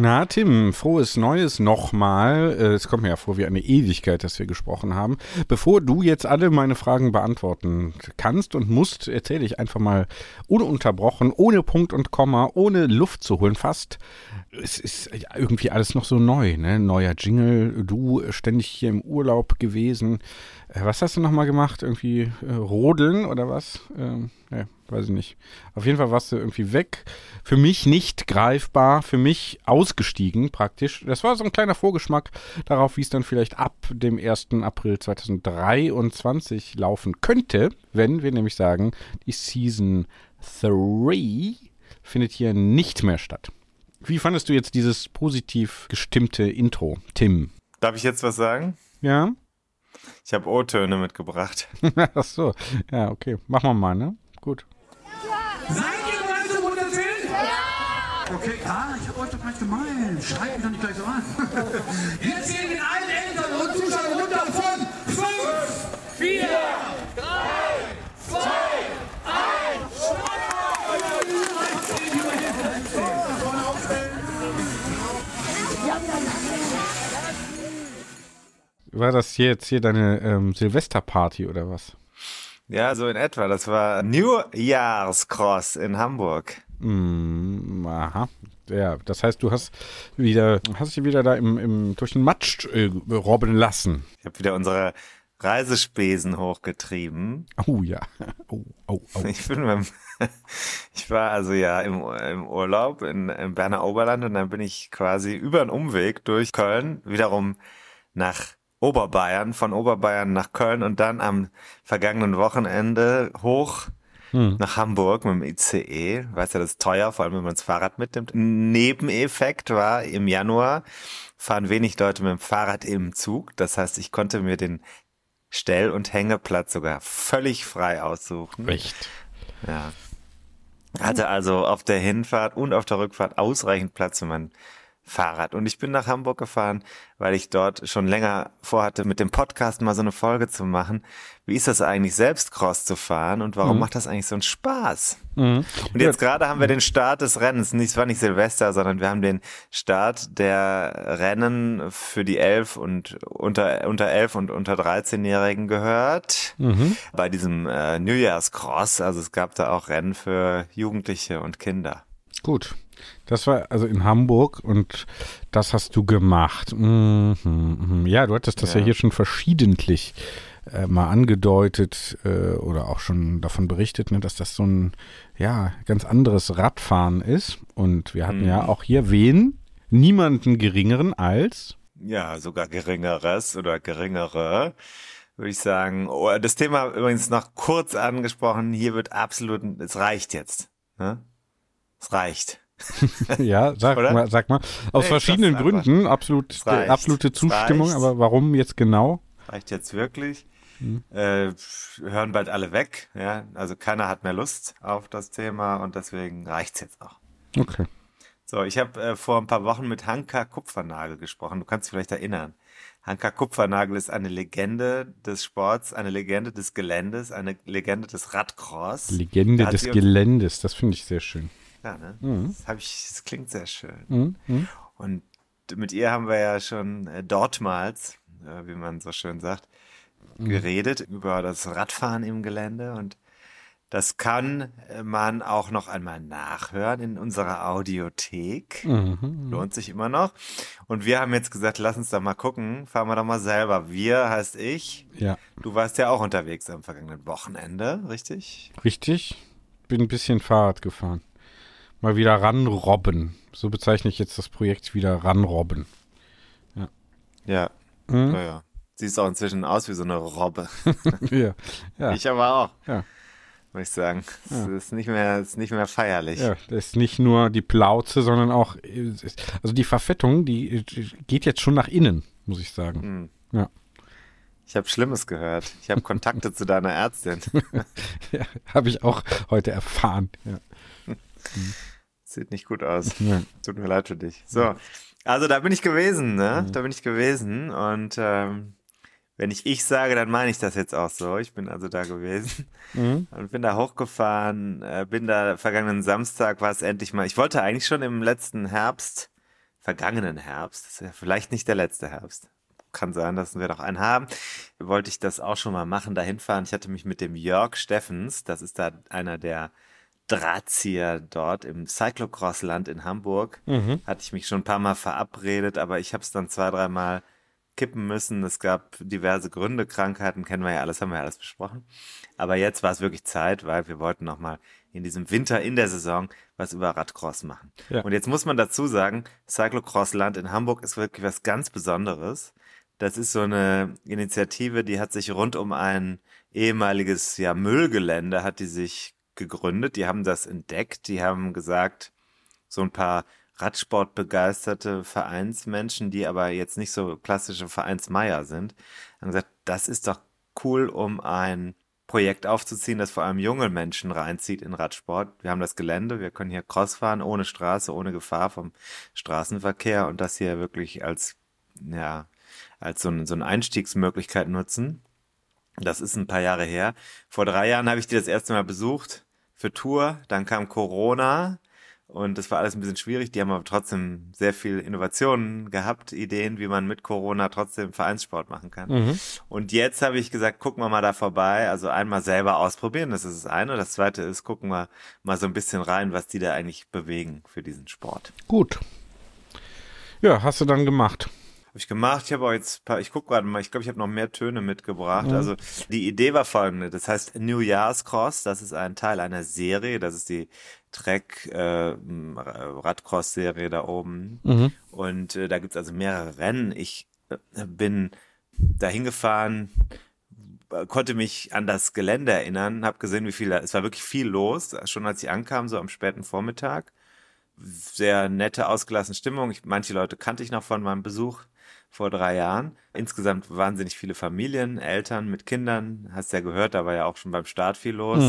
Na, Tim, frohes Neues nochmal. Äh, es kommt mir ja vor wie eine Ewigkeit, dass wir gesprochen haben. Bevor du jetzt alle meine Fragen beantworten kannst und musst, erzähle ich einfach mal ununterbrochen, ohne Punkt und Komma, ohne Luft zu holen, fast. Es ist irgendwie alles noch so neu, ne? Neuer Jingle, du ständig hier im Urlaub gewesen. Äh, was hast du nochmal gemacht? Irgendwie äh, rodeln oder was? Ähm, ja, weiß ich nicht. Auf jeden Fall warst du irgendwie weg. Für mich nicht greifbar, für mich ausgestiegen praktisch. Das war so ein kleiner Vorgeschmack darauf, wie es dann vielleicht ab dem 1. April 2023 laufen könnte, wenn wir nämlich sagen, die Season 3 findet hier nicht mehr statt. Wie fandest du jetzt dieses positiv gestimmte Intro, Tim? Darf ich jetzt was sagen? Ja. Ich habe O-Töne mitgebracht. Ach so. Ja, okay. Machen wir mal, ne? Gut. Seid ihr bereit zum Runterzählen? Ja! Okay, ah, ich hab euch doch gleich gemeint. Schreit mich doch nicht gleich so an. Wir zählen mit allen Eltern und Zuschauern runter von 5, 4, War das hier jetzt hier deine ähm, Silvesterparty oder was? Ja, so in etwa. Das war New Year's Cross in Hamburg. Mm, aha. Ja, das heißt, du hast wieder, hast dich wieder da im, im durch den Matsch äh, robben lassen. Ich habe wieder unsere Reisespesen hochgetrieben. Oh ja. Oh, oh, oh. Ich bin beim, ich war also ja im, im Urlaub in, im Berner Oberland und dann bin ich quasi über einen Umweg durch Köln wiederum nach Oberbayern, von Oberbayern nach Köln und dann am vergangenen Wochenende hoch hm. nach Hamburg mit dem ICE. Weißt du, das ist teuer, vor allem wenn man das Fahrrad mitnimmt. Ein Nebeneffekt war im Januar fahren wenig Leute mit dem Fahrrad im Zug. Das heißt, ich konnte mir den Stell- und Hängeplatz sogar völlig frei aussuchen. Echt? Ja. Hatte also auf der Hinfahrt und auf der Rückfahrt ausreichend Platz für mein Fahrrad. Und ich bin nach Hamburg gefahren, weil ich dort schon länger vorhatte, mit dem Podcast mal so eine Folge zu machen. Wie ist das eigentlich, selbst Cross zu fahren und warum mhm. macht das eigentlich so einen Spaß? Mhm. Und jetzt gerade haben wir den Start des Rennens. Es war nicht Silvester, sondern wir haben den Start der Rennen für die elf und unter, unter elf und unter 13-Jährigen gehört. Mhm. Bei diesem äh, New Year's Cross. Also es gab da auch Rennen für Jugendliche und Kinder. Gut. Das war also in Hamburg und das hast du gemacht. Mhm, mhm. Ja, du hattest das ja, ja hier schon verschiedentlich äh, mal angedeutet äh, oder auch schon davon berichtet, ne, dass das so ein ja ganz anderes Radfahren ist. Und wir hatten mhm. ja auch hier wen? Niemanden geringeren als ja sogar geringeres oder geringere würde ich sagen. Oh, das Thema übrigens noch kurz angesprochen. Hier wird absolut, es reicht jetzt. Ne? Es reicht. ja, sag mal, sag mal. Aus nee, verschiedenen Gründen, absolut, absolute Zustimmung, aber warum jetzt genau? Reicht jetzt wirklich. Hm. Äh, hören bald alle weg, ja. Also keiner hat mehr Lust auf das Thema und deswegen reicht's jetzt auch. Okay. So, ich habe äh, vor ein paar Wochen mit Hanka Kupfernagel gesprochen. Du kannst dich vielleicht erinnern. Hanka Kupfernagel ist eine Legende des Sports, eine Legende des Geländes, eine Legende des Radcross. Legende des Geländes, das finde ich sehr schön. Ja, ne? Mhm. Das, ich, das klingt sehr schön. Mhm. mhm. Und mit ihr haben wir ja schon äh, dortmals, äh, wie man so schön sagt, mhm. geredet über das Radfahren im Gelände und Das kann man auch noch einmal nachhören in unserer Audiothek. Mhm. Lohnt sich immer noch. Und wir haben jetzt gesagt, lass uns doch mal gucken. Fahren wir doch mal selber. Wir heißt ich. Ja, Du warst ja auch unterwegs am vergangenen Wochenende, richtig? richtig. Bin ein bisschen Fahrrad gefahren. Mal wieder ranrobben. So bezeichne ich jetzt das Projekt wieder ranrobben. Ja. Mhm. Naja. Siehst auch inzwischen aus wie so eine Robbe. ja, ja, Ich aber auch, ja. muss ich sagen. Es ist nicht mehr, ist nicht mehr feierlich. Ja, das ist nicht nur die Plauze, sondern auch, also die Verfettung, die geht jetzt schon nach innen, muss ich sagen. Hm. Ja, Ich habe Schlimmes gehört. Ich habe Kontakte zu deiner Ärztin. ja habe ich auch heute erfahren. Ja. Sieht nicht gut aus. Ja. Tut mir leid für dich. So, also da bin ich gewesen, ne? Da bin ich gewesen und ähm, wenn ich ich sage, dann meine ich das jetzt auch so. Ich bin also da gewesen Mhm. und bin da hochgefahren, äh, bin da vergangenen Samstag war es endlich mal. Ich wollte eigentlich schon im letzten Herbst, vergangenen Herbst, das ist ja vielleicht nicht der letzte Herbst. Kann sein, dass wir noch einen haben. Wollte ich das auch schon mal machen, da hinfahren. Ich hatte mich mit dem Jörg Steffens, das ist da einer der Drahtzieher dort im Cyclocross-Land in Hamburg. Hatte ich mich schon ein paar Mal verabredet, aber ich habe es dann zwei, dreimal kippen müssen. Es gab diverse Gründe, Krankheiten, kennen wir ja alles, haben wir ja alles besprochen. Aber jetzt war es wirklich Zeit, weil wir wollten nochmal in diesem Winter, in der Saison, was über Radcross machen. Ja. Und jetzt muss man dazu sagen, Cyclocross-Land in Hamburg ist wirklich was ganz Besonderes. Das ist so eine Initiative, die hat sich rund um ein ehemaliges ja, Müllgelände, hat die sich gegründet. Die haben das entdeckt. Die haben gesagt, so ein paar Radsportbegeisterte Vereinsmenschen, die aber jetzt nicht so klassische Vereinsmeier sind, haben gesagt, das ist doch cool, um ein Projekt aufzuziehen, das vor allem junge Menschen reinzieht in Radsport. Wir haben das Gelände, wir können hier Cross fahren, ohne Straße, ohne Gefahr vom Straßenverkehr und das hier wirklich als, ja, als so, ein, so eine Einstiegsmöglichkeit nutzen. Das ist ein paar Jahre her. Vor drei Jahren habe ich die das erste Mal besucht für Tour. Dann kam Corona und das war alles ein bisschen schwierig. Die haben aber trotzdem sehr viel Innovationen gehabt, Ideen, wie man mit Corona trotzdem Vereinssport machen kann. Und jetzt habe ich gesagt, gucken wir mal da vorbei. Also einmal selber ausprobieren, das ist das eine. Das zweite ist, gucken wir mal so ein bisschen rein, was die da eigentlich bewegen für diesen Sport. Gut. Ja, hast du dann gemacht. Habe ich gemacht. Ich habe auch jetzt, ein paar, ich gucke gerade mal, ich glaube, ich habe noch mehr Töne mitgebracht. Also die Idee war folgende. Das heißt New Year's Cross. Das ist ein Teil einer Serie. Das ist die Trek äh, Radcross Serie da oben. Und äh, da gibt's also mehrere Rennen. Ich äh, bin dahin gefahren, äh, konnte mich an das Gelände erinnern, habe gesehen, wie viel da, es war wirklich viel los, schon als ich ankam, so am späten Vormittag sehr nette, ausgelassene Stimmung. Ich, manche Leute kannte ich noch von meinem Besuch vor drei Jahren. Insgesamt wahnsinnig viele Familien, Eltern mit Kindern. Hast ja gehört, da war ja auch schon beim Start viel los.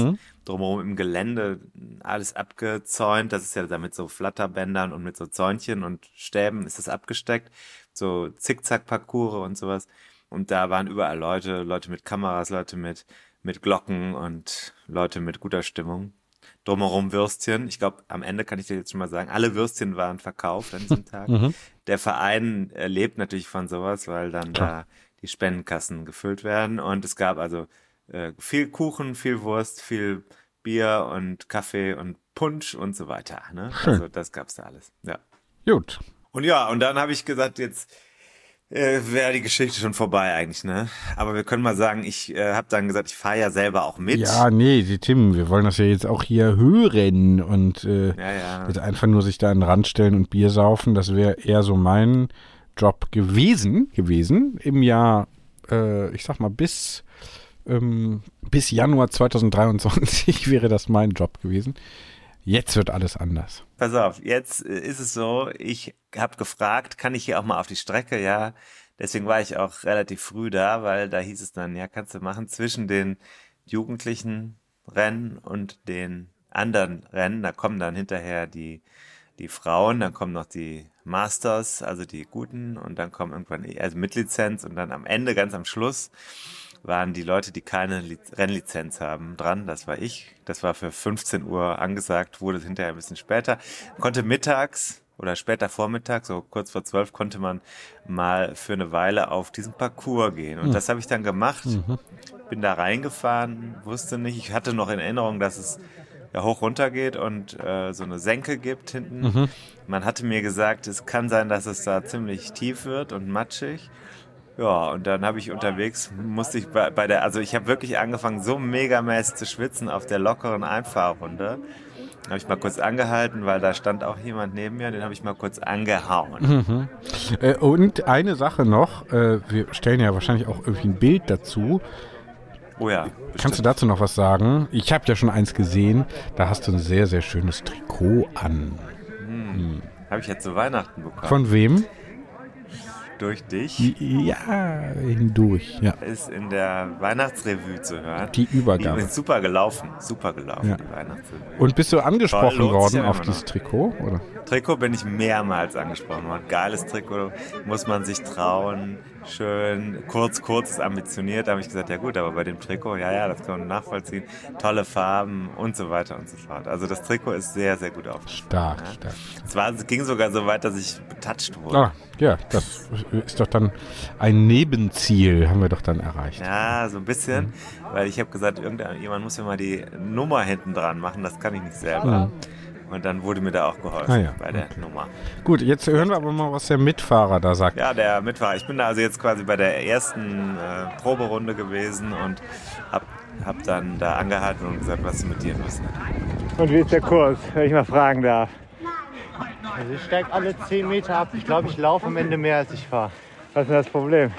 Drumherum im Gelände alles abgezäunt. Das ist ja damit so Flatterbändern und mit so Zäunchen und Stäben ist das abgesteckt. So Zickzack-Parcours und sowas. Und da waren überall Leute, Leute mit Kameras, Leute mit, mit Glocken und Leute mit guter Stimmung drumherum Würstchen. Ich glaube, am Ende kann ich dir jetzt schon mal sagen, alle Würstchen waren verkauft an diesem Tag. Der Verein äh, lebt natürlich von sowas, weil dann da die Spendenkassen gefüllt werden. Und es gab also äh, viel Kuchen, viel Wurst, viel Bier und Kaffee und Punsch und so weiter. Ne? Also das gab's da alles. Ja. Gut. Und ja, und dann habe ich gesagt, jetzt äh, wäre die Geschichte schon vorbei eigentlich, ne? Aber wir können mal sagen, ich äh, habe dann gesagt, ich fahre ja selber auch mit. Ja, nee, die Tim, wir wollen das ja jetzt auch hier hören und äh, Ja, ja. jetzt einfach nur sich da an den Rand stellen und Bier saufen, das wäre eher so mein Job gewesen, gewesen im Jahr, äh, ich sag mal, bis, ähm, bis Januar 2023 wäre das mein Job gewesen. Jetzt wird alles anders. Pass auf, jetzt äh, ist es so, ich habe gefragt, kann ich hier auch mal auf die Strecke, ja. Deswegen war ich auch relativ früh da, weil da hieß es dann, ja, kannst du machen zwischen den jugendlichen Rennen und den anderen Rennen. Da kommen dann hinterher die, die Frauen, dann kommen noch die Masters, also die guten, und dann kommen irgendwann, also mit Lizenz und dann am Ende, ganz am Schluss, waren die Leute, die keine Liz Rennlizenz haben, dran. Das war ich. Das war für 15 Uhr angesagt, wurde hinterher ein bisschen später. Konnte mittags oder später Vormittag, so kurz vor zwölf, konnte man mal für eine Weile auf diesen Parcours gehen. Und Hm. das habe ich dann gemacht. Mhm. Bin da reingefahren, wusste nicht. Ich hatte noch in Erinnerung, dass es ja hoch runter geht und äh, so eine Senke gibt hinten. Mhm. Man hatte mir gesagt, es kann sein, dass es da ziemlich tief wird und matschig. Ja, und dann habe ich unterwegs, musste ich bei, bei der, also ich habe wirklich angefangen, so megamäßig zu schwitzen auf der lockeren Einfahrrunde. Habe ich mal kurz angehalten, weil da stand auch jemand neben mir, den habe ich mal kurz angehauen. Äh, und eine Sache noch, äh, wir stellen ja wahrscheinlich auch irgendwie ein Bild dazu. Oh ja, Kannst du dazu noch was sagen? Ich habe ja schon eins gesehen, da hast du ein sehr, sehr schönes Trikot an. habe ich jetzt zu Weihnachten bekommen. Von wem? Durch dich. Ja, hindurch. Ja, Ist in der Weihnachtsrevue zu hören. die Die Übergabe. ist super gelaufen, super gelaufen, Ja. die Weihnachtsrevue. Und bist du angesprochen Toll, worden ja auf dieses. Trikot? Oder? Trikot bin ich mehrmals angesprochen worden. Geiles Trikot, muss man sich trauen. Schön, kurz, kurz, ambitioniert. Da habe ich gesagt, ja gut, aber bei dem Trikot, ja, ja, das kann man nachvollziehen. Tolle Farben und so weiter und so fort. Also das Trikot ist sehr, sehr gut aufgestellt. Stark, stark. Es, war, es ging sogar so weit, dass ich betatscht wurde. Ah, ja, das ist doch dann ein Nebenziel, haben wir doch dann erreicht. Ja, so ein bisschen, weil ich habe gesagt, irgendjemand muss mir mal die Nummer hinten dran machen, das kann ich nicht selber. Und dann wurde mir da auch geholfen Ah ja, bei der Nummer. Gut, jetzt hören wir aber mal, was der Mitfahrer da sagt. Ja, der Mitfahrer. Ich bin da also jetzt quasi bei der ersten äh, Proberunde gewesen und hab, hab dann da angehalten und gesagt, was ist mit dir los? Und wie ist der Kurs, wenn ich mal fragen darf? Also ich steige alle 10 Meter ab. Ich glaube, ich laufe am Ende mehr als ich fahre. Was ist denn das Problem?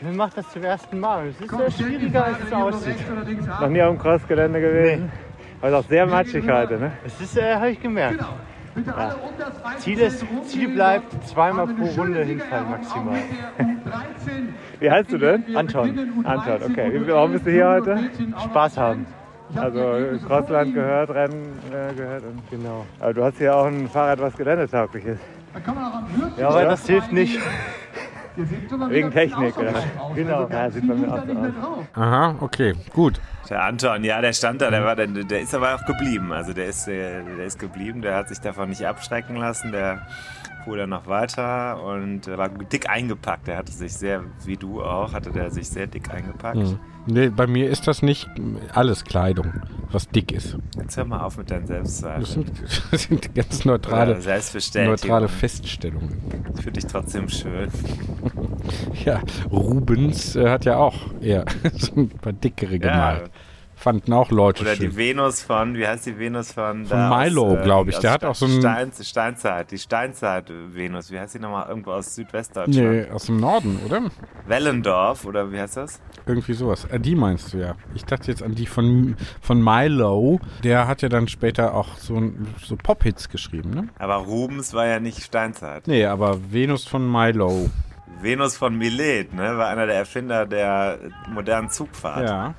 Mir macht das zum ersten Mal. Es ist sehr schwieriger, als es aussieht. Noch nie auf dem Crossgelände gewesen. Aber ist auch sehr matschig heute, ne? Es ist, äh, habe ich gemerkt. Ja. Ziel, ist, Ziel bleibt zweimal pro Runde hinfallen maximal. Wie heißt du denn? Anton, Anton, okay. Wie- Warum bist du hier heute? Spaß haben. Also Crossland gehört, Rennen äh, gehört. Und Genau. aber du hast hier auch ein Fahrrad, was geländetaugliches. Ja, aber das hilft nicht. Wegen Technik, oder? Genau. Ja, sieht bei mir auch so aus. Aha, okay, gut. Der Anton, ja, der stand da, der war dann, der ist aber auch geblieben. Also der ist, äh, der ist geblieben, der hat sich davon nicht abschrecken lassen, der fuhr dann noch weiter und war dick eingepackt. Der hatte sich sehr, wie du auch, hatte der sich sehr dick eingepackt. Hm. Nee, bei mir ist das nicht alles Kleidung, was dick ist. Jetzt hör mal auf mit deinen Selbstzweifeln. das sind ganz neutrale, neutrale Feststellungen. Ich finde dich trotzdem schön. Ja, Rubens äh, hat ja auch eher so ein paar dickere gemalt. Fanden auch Leute Oder schön. die Venus von, wie heißt die Venus von? Von da Milo, äh, glaub ich. Der hat auch so einen- Stein, Steinzeit, die Steinzeit-Venus. Wie heißt die nochmal? Irgendwo aus Südwestdeutschland. Nee, aus dem Norden, oder? Wellendorf, oder wie heißt das? Irgendwie sowas. Äh, die meinst du ja. Ich dachte jetzt an die von, von Milo. Der hat ja dann später auch so, ein- so Pop-Hits geschrieben, ne? Aber Rubens war ja nicht Steinzeit. Nee, aber Venus von Milo. Venus von Milet, ne? War einer der Erfinder der modernen Zugfahrt. Ja.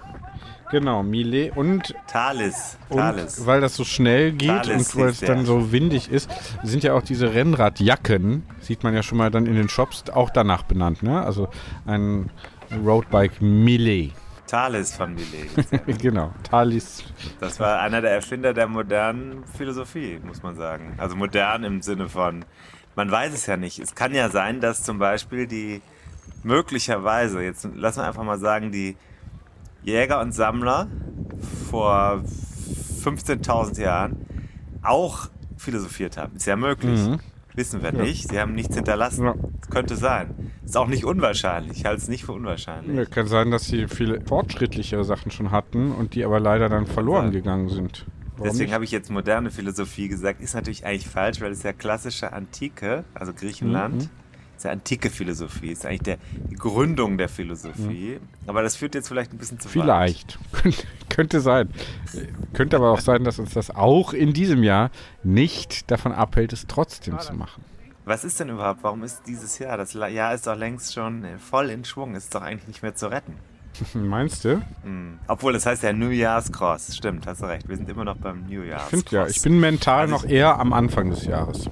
Genau, Millet und, Thalys. und weil das so schnell geht Thales und weil es dann so windig ist, sind ja auch diese Rennradjacken, sieht man ja schon mal dann in den Shops, auch danach benannt, ne? Also ein Roadbike Millet. Thales von Milet. genau, Thalys. Das war einer der Erfinder der modernen Philosophie, muss man sagen. Also modern im Sinne von, man weiß es ja nicht. Es kann ja sein, dass zum Beispiel die möglicherweise, jetzt lassen wir einfach mal sagen, die Jäger und Sammler vor 15.000 Jahren auch philosophiert haben. Ist ja möglich. Wissen wir nicht. Sie haben nichts hinterlassen. Ja. Könnte sein. Ist auch nicht unwahrscheinlich. Ich halte es nicht für unwahrscheinlich. Ja, kann sein, dass sie viele fortschrittlichere Sachen schon hatten und die aber leider dann verloren Ja. gegangen sind. Warum Deswegen habe ich jetzt moderne Philosophie gesagt. Ist natürlich eigentlich falsch, weil es ja klassische Antike, also Griechenland, Mhm. Ist ja antike Philosophie, ist eigentlich der, die Gründung der Philosophie. Aber das führt jetzt vielleicht ein bisschen zu weit. Mhm. Vielleicht. Könnte- Könnte sein. Könnte aber auch sein, dass uns das auch in diesem Jahr nicht davon abhält, es trotzdem zu machen. Was ist denn überhaupt? Warum ist dieses Jahr? Das Jahr ist doch längst schon voll in Schwung. Ist doch eigentlich nicht mehr zu retten. Meinst du? Hm. Obwohl, das heißt ja New Year's Cross. Stimmt, hast du recht. Wir sind immer noch beim New Year's Stimmt Cross. ja. Ich bin mental Also noch eher am Anfang des Jahres.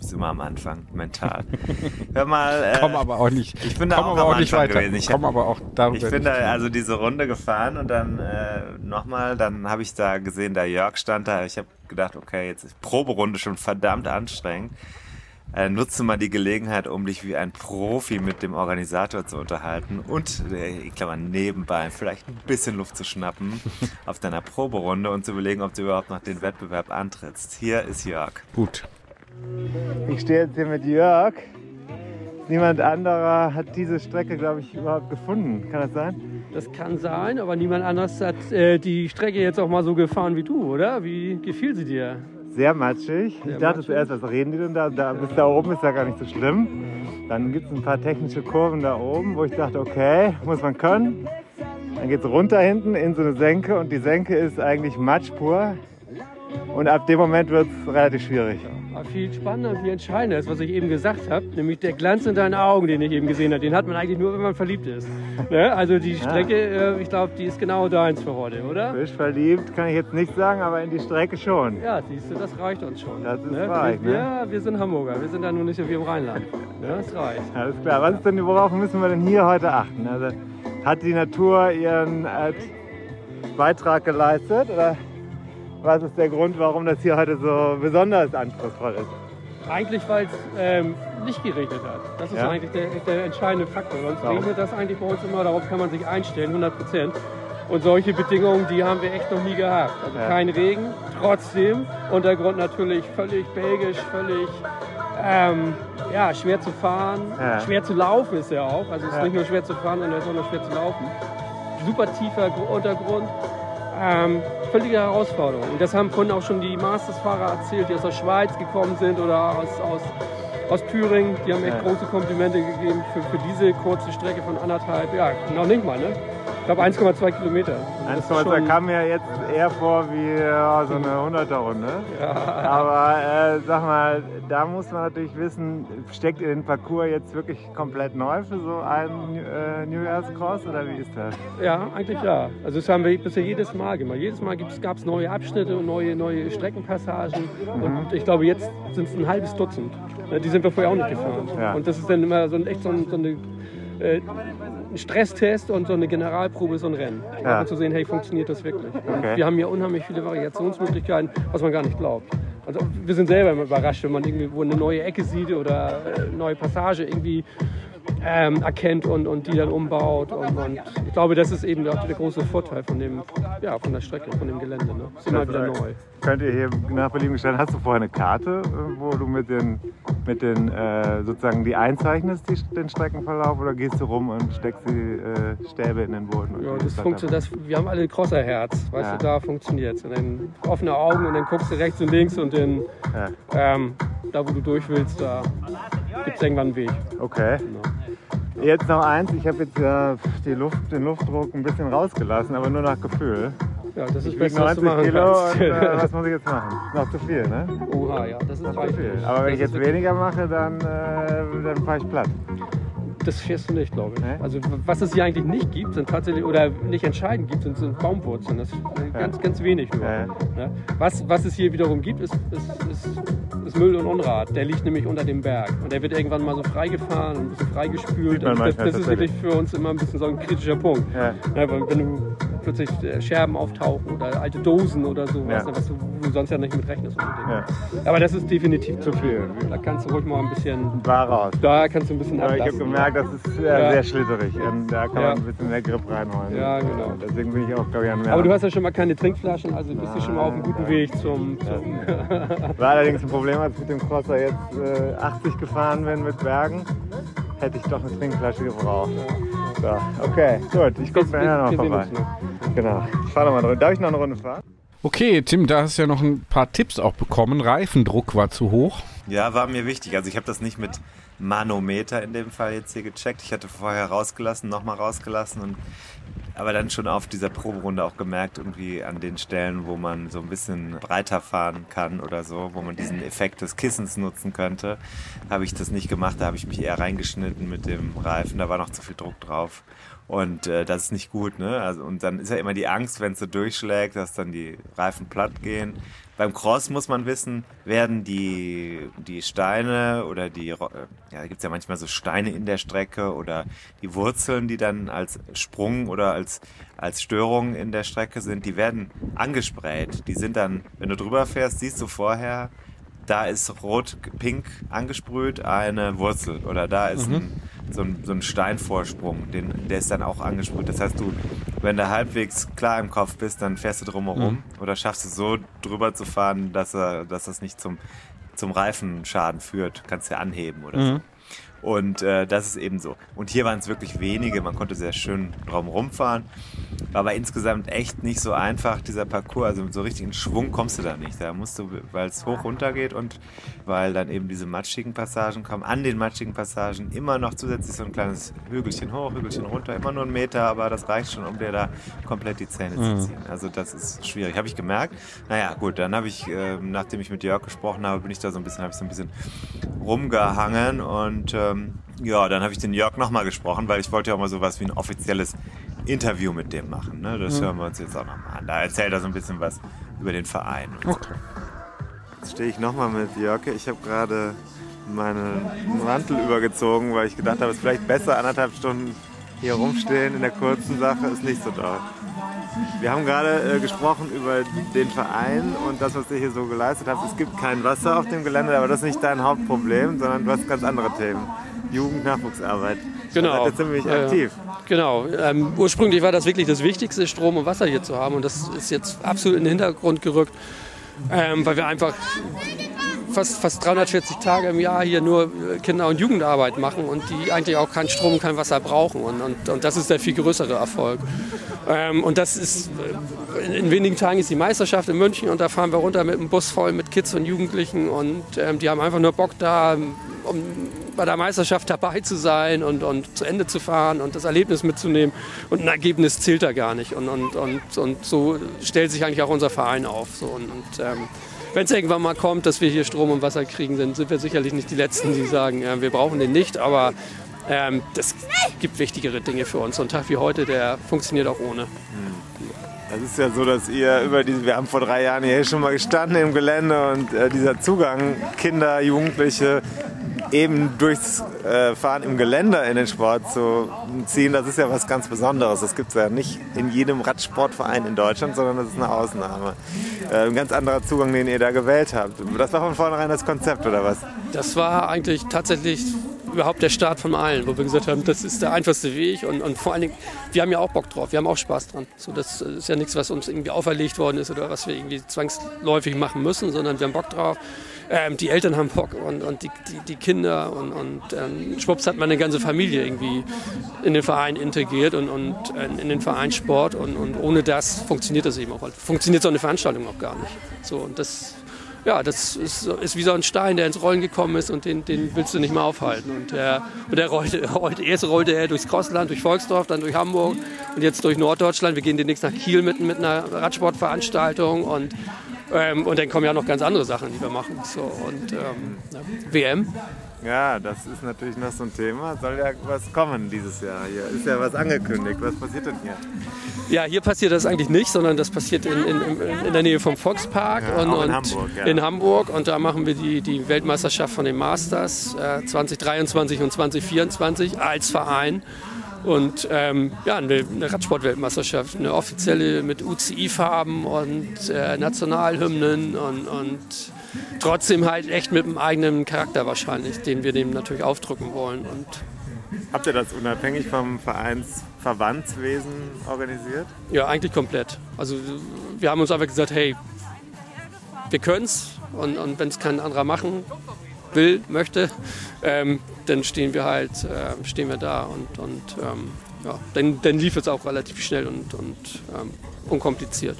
Ist immer am Anfang, mental. Hör mal. Äh, komm aber auch nicht. Ich bin da auch auch nicht weiter. gewesen. Ich, komm hab, aber auch darüber ich bin da also diese Runde gefahren und dann äh, nochmal, dann habe ich da gesehen, da Jörg stand da. Ich habe gedacht, okay, jetzt ist Proberunde schon verdammt anstrengend. Äh, nutze mal die Gelegenheit, um dich wie ein Profi mit dem Organisator zu unterhalten und, äh, ich glaube, nebenbei vielleicht ein bisschen Luft zu schnappen auf deiner Proberunde und zu überlegen, ob du überhaupt noch den Wettbewerb antrittst. Hier ist Jörg. Gut. Ich stehe jetzt hier mit Jörg. Niemand anderer hat diese Strecke, glaube ich, überhaupt gefunden. Kann das sein? Das kann sein, aber niemand anderes hat äh, die Strecke jetzt auch mal so gefahren wie du, oder? Wie gefiel sie dir? Sehr matschig. Sehr ich dachte zuerst, was reden die denn da? da? Bis da oben ist ja gar nicht so schlimm. Dann gibt es ein paar technische Kurven da oben, wo ich dachte, okay, muss man können. Dann geht es runter hinten in so eine Senke und die Senke ist eigentlich Matsch pur. Und ab dem Moment wird es relativ schwierig. Aber viel spannender und viel entscheidender ist, was ich eben gesagt habe, nämlich der Glanz in deinen Augen, den ich eben gesehen habe, den hat man eigentlich nur, wenn man verliebt ist. ne? Also die Strecke, äh, ich glaube, die ist genau deins für heute, oder? Frisch verliebt kann ich jetzt nicht sagen, aber in die Strecke schon. Ja, siehst du, das reicht uns schon. Das ist ne? reich, ne? Ja, wir sind Hamburger, wir sind da nur nicht so wie im Rheinland. Ja, das reicht. Alles klar. Was ist denn, worauf müssen wir denn hier heute achten? Also, hat die Natur ihren äh, Beitrag geleistet? Oder was ist der Grund, warum das hier heute so besonders anspruchsvoll ist? Eigentlich, weil es ähm, nicht geregnet hat. Das ist Ja? eigentlich der, der entscheidende Faktor. Sonst Warum? regnet das eigentlich bei uns immer, darauf kann man sich einstellen, 100 Prozent. Und solche Bedingungen, die haben wir echt noch nie gehabt. Also Ja. kein Regen, trotzdem. Untergrund natürlich völlig belgisch, völlig ähm, ja, schwer zu fahren. Ja. Schwer zu laufen ist ja auch. Also es ist Ja. nicht nur schwer zu fahren, sondern es ist auch noch schwer zu laufen. Super tiefer Gr- Untergrund. Ähm, völlige Herausforderung. Und das haben vorhin auch schon die Mastersfahrer erzählt, die aus der Schweiz gekommen sind oder aus, aus, aus Thüringen. Die haben echt Ja. große Komplimente gegeben für, für diese kurze Strecke von anderthalb, ja, noch nicht mal, ne? Ich glaube 1,2 Kilometer. Also das ist 1,2 schon- kam mir jetzt eher vor wie ja, so eine 100er-Runde. Ja. Aber äh, sag mal, da muss man natürlich wissen, steckt ihr den Parcours jetzt wirklich komplett neu für so einen äh, New Year's Cross oder wie ist das? Ja, eigentlich ja. Also das haben wir bisher jedes Mal gemacht. Jedes Mal gab es neue Abschnitte und neue, neue Streckenpassagen. Mhm. Und ich glaube, jetzt sind es ein halbes Dutzend. Die sind wir vorher auch nicht gefahren. Ja. Und das ist dann immer so ein, echt so, ein, so eine, äh, ein Stresstest und so eine Generalprobe, so ein Rennen. Ja. Um zu sehen, hey, funktioniert das wirklich? Okay. wir haben hier unheimlich viele Variationsmöglichkeiten, was man gar nicht glaubt. Also wir sind selber immer überrascht, wenn man irgendwo eine neue Ecke sieht oder äh, eine neue Passage irgendwie ähm, erkennt und, und die dann umbaut. Und, und ich glaube, das ist eben auch der große Vorteil von, dem, ja, von der Strecke, von dem Gelände. Ne? Ist immer wieder neu. Könnt ihr hier nach Belieben stellen, hast du vorher eine Karte, äh, wo du mit den, mit den äh, sozusagen die einzeichnest, die, den Streckenverlauf, oder gehst du rum und steckst die äh, Stäbe in den Boden? Ja, das funktioniert, wir haben alle ein Crosserherz, weißt Ja. du, da funktioniert es. Und dann offene Augen und dann guckst du rechts und links und dann, Ja. ähm, da wo du durch willst, da gibt es irgendwann einen Weg. Okay. Genau. Jetzt noch eins, ich habe jetzt die Luft, den Luftdruck ein bisschen rausgelassen, aber nur nach Gefühl. Ja, das ist Beste, was du 90 machen Kilo und äh, was muss ich jetzt machen? Noch zu viel, ne? Oha, ja, das ist Noch zu viel. Aber wenn Das ich jetzt weniger mache, dann, äh, dann fahre ich platt. Das fährst du nicht, glaube ich. Nee? Also was es hier eigentlich nicht gibt, sind tatsächlich, oder nicht entscheidend gibt, sind, sind Baumwurzeln. Das ist äh, ganz, ganz wenig nur. Ja. Ne? Was, was es hier wiederum gibt, ist, ist, ist, ist Müll und Unrat. Der liegt nämlich unter dem Berg. Und der wird irgendwann mal so freigefahren und ein bisschen freigespült. Das, das ist wirklich für uns immer ein bisschen so ein kritischer Punkt. Ja. Ne, wenn du plötzlich äh, Scherben auftauchen oder alte Dosen oder so, Ja. was du, wo du sonst ja nicht mit rechnest. Ja. Aber das ist definitiv zu viel. Da kannst du ruhig mal ein bisschen, War raus. da kannst du ein bisschen Aber ich habe ablassen. gemerkt, das ist äh, Ja. sehr schlitterig und da kann man ein bisschen mehr Grip reinholen. Ja, genau. Deswegen bin ich auch, glaube ich, an mehr. Aber du hast ja schon mal keine Trinkflaschen, also bist du schon mal auf einem guten Weg zum. zum War allerdings ein Problem, als ich mit dem Crosser jetzt äh, 80 gefahren bin mit Bergen, hätte ich doch eine Trinkflasche gebraucht. So, okay, gut, ich gucke nachher noch vorbei. Genau, ich fahre noch mal eine Runde. Darf ich noch eine Runde fahren? Okay, Tim, da hast du ja noch ein paar Tipps auch bekommen. Reifendruck war zu hoch. Ja, war mir wichtig. Also ich habe das nicht mit Manometer in dem Fall jetzt hier gecheckt. Ich hatte vorher rausgelassen, nochmal rausgelassen und aber dann schon auf dieser Proberunde auch gemerkt, irgendwie an den Stellen, wo man so ein bisschen breiter fahren kann oder so, wo man diesen Effekt des Kissens nutzen könnte, habe ich das nicht gemacht. Da habe ich mich eher reingeschnitten mit dem Reifen. Da war noch zu viel Druck drauf. Und äh, das ist nicht gut, ne? Also, und dann ist ja immer die Angst, wenn es so durchschlägt, dass dann die Reifen platt gehen. Beim Cross muss man wissen, werden die, die Steine oder die, äh, ja, da gibt's ja manchmal so Steine in der Strecke oder die Wurzeln, die dann als Sprung oder als, als Störung in der Strecke sind, die werden angesprayt. Die sind dann, wenn du drüber fährst, siehst du vorher, da ist rot-pink angesprüht eine Wurzel oder da ist ein, so, ein, so ein Steinvorsprung, den, der ist dann auch angesprüht. Das heißt, du, wenn du halbwegs klar im Kopf bist, dann fährst du drumherum oder schaffst es so drüber zu fahren, dass, er, dass das nicht zum, zum Reifenschaden führt. Kannst ja anheben oder so. Und äh, das ist eben so. Und hier waren es wirklich wenige, man konnte sehr schön drum rumfahren. Aber insgesamt echt nicht so einfach, dieser Parcours. Also mit so richtig in Schwung kommst du da nicht. Da musst du, weil es hoch runter geht und weil dann eben diese matschigen Passagen kommen, an den matschigen Passagen immer noch zusätzlich so ein kleines Hügelchen hoch, Hügelchen runter, immer nur einen Meter, aber das reicht schon, um dir da komplett die Zähne zu ziehen. Also das ist schwierig, habe ich gemerkt. Naja, gut, dann habe ich, äh, nachdem ich mit Jörg gesprochen habe, bin ich da so ein bisschen, habe ich so ein bisschen rumgehangen und ähm, ja, dann habe ich den Jörg nochmal gesprochen, weil ich wollte ja auch mal sowas wie ein offizielles Interview mit dem machen. Ne? Das hören wir uns jetzt auch nochmal an. Da erzählt er so ein bisschen was über den Verein. Und so. Jetzt stehe ich nochmal mit Jörg. Ich habe gerade meinen Mantel übergezogen, weil ich gedacht habe, es ist vielleicht besser, anderthalb Stunden hier rumstehen in der kurzen Sache ist nicht so doll. Wir haben gerade äh, gesprochen über den Verein und das, was ihr hier so geleistet habt. Es gibt kein Wasser auf dem Gelände, aber das ist nicht dein Hauptproblem, sondern du hast ganz andere Themen. Jugend, Nachwuchsarbeit. Genau. Da seid ihr ziemlich Ja, ja. aktiv. Genau. Ähm, ursprünglich war das wirklich das Wichtigste, Strom und Wasser hier zu haben. Und das ist jetzt absolut in den Hintergrund gerückt, ähm, weil wir einfach fast, fast 340 Tage im Jahr hier nur äh, Kinder- und Jugendarbeit machen und die eigentlich auch keinen Strom kein Wasser brauchen. Und, und, und das ist der viel größere Erfolg. Ähm, und das ist, äh, in, wenigen Tagen ist die Meisterschaft in München und da fahren wir runter mit einem Bus voll mit Kids und Jugendlichen und ähm, die haben einfach nur Bock da, um bei der Meisterschaft dabei zu sein und, und zu Ende zu fahren und das Erlebnis mitzunehmen. Und ein Ergebnis zählt da gar nicht. Und, und, und, und so stellt sich eigentlich auch unser Verein auf. So. Und, und ähm, wenn es irgendwann mal kommt, dass wir hier Strom und Wasser kriegen, dann sind wir sicherlich nicht die Letzten, die sagen, äh, wir brauchen den nicht. Aber ähm, das gibt wichtigere Dinge für uns. So ein Tag wie heute, der funktioniert auch ohne. Das ist ja so, dass ihr über diese, wir haben vor drei Jahren hier schon mal gestanden im Gelände und äh, dieser Zugang Kinder, Jugendliche eben durchs äh, Fahren im Gelände in den Sport zu ziehen, das ist ja was ganz Besonderes. Das gibt es ja nicht in jedem Radsportverein in Deutschland, sondern das ist eine Ausnahme. Äh, ein ganz anderer Zugang, den ihr da gewählt habt. Das war von vornherein das Konzept, oder was? Das war eigentlich tatsächlich überhaupt der Start von allen, wo wir gesagt haben, das ist der einfachste Weg und, und vor allen Dingen, wir haben ja auch Bock drauf, wir haben auch Spaß dran. So, das ist ja nichts, was uns irgendwie auferlegt worden ist oder was wir irgendwie zwangsläufig machen müssen, sondern wir haben Bock drauf. Ähm, die Eltern haben Bock und, und die, die, die Kinder und, und ähm, schwupps hat man eine ganze Familie irgendwie in den Verein integriert und, und äh, in den Vereinssport und, und ohne das funktioniert das eben auch. Funktioniert so eine Veranstaltung auch gar nicht. So, und das ja, das ist, ist wie so ein Stein, der ins Rollen gekommen ist und den, den willst du nicht mehr aufhalten. Und der, und der rollte, rollte, erst rollte er durchs Crossland, durch Volksdorf, dann durch Hamburg und jetzt durch Norddeutschland. Wir gehen demnächst nach Kiel mit, mit einer Radsportveranstaltung und, ähm, und dann kommen ja noch ganz andere Sachen, die wir machen. So, und ähm, WM. Ja, das ist natürlich noch so ein Thema. Soll ja was kommen dieses Jahr hier? Ist ja was angekündigt. Was passiert denn hier? Ja, hier passiert das eigentlich nicht, sondern das passiert in, in, in- der Nähe vom Volkspark Ja, und, in Hamburg, ja. in Hamburg. Und da machen wir die, die Weltmeisterschaft von den Masters äh, 2023 und 2024 als Verein. Und ähm, ja, eine, eine Radsport-Weltmeisterschaft, eine offizielle mit UCI-Farben und äh, Nationalhymnen und, und trotzdem halt echt mit einem eigenen Charakter wahrscheinlich, den wir dem natürlich aufdrücken wollen. Und Habt ihr das unabhängig vom Vereinsverbandswesen organisiert? Ja, eigentlich komplett. Also wir haben uns einfach gesagt, hey, wir können's und, und wenn es kein anderer machen will, möchte, ähm, dann stehen wir halt, ähm, stehen wir da und, und ähm, ja, dann, dann lief es auch relativ schnell und, und ähm, unkompliziert.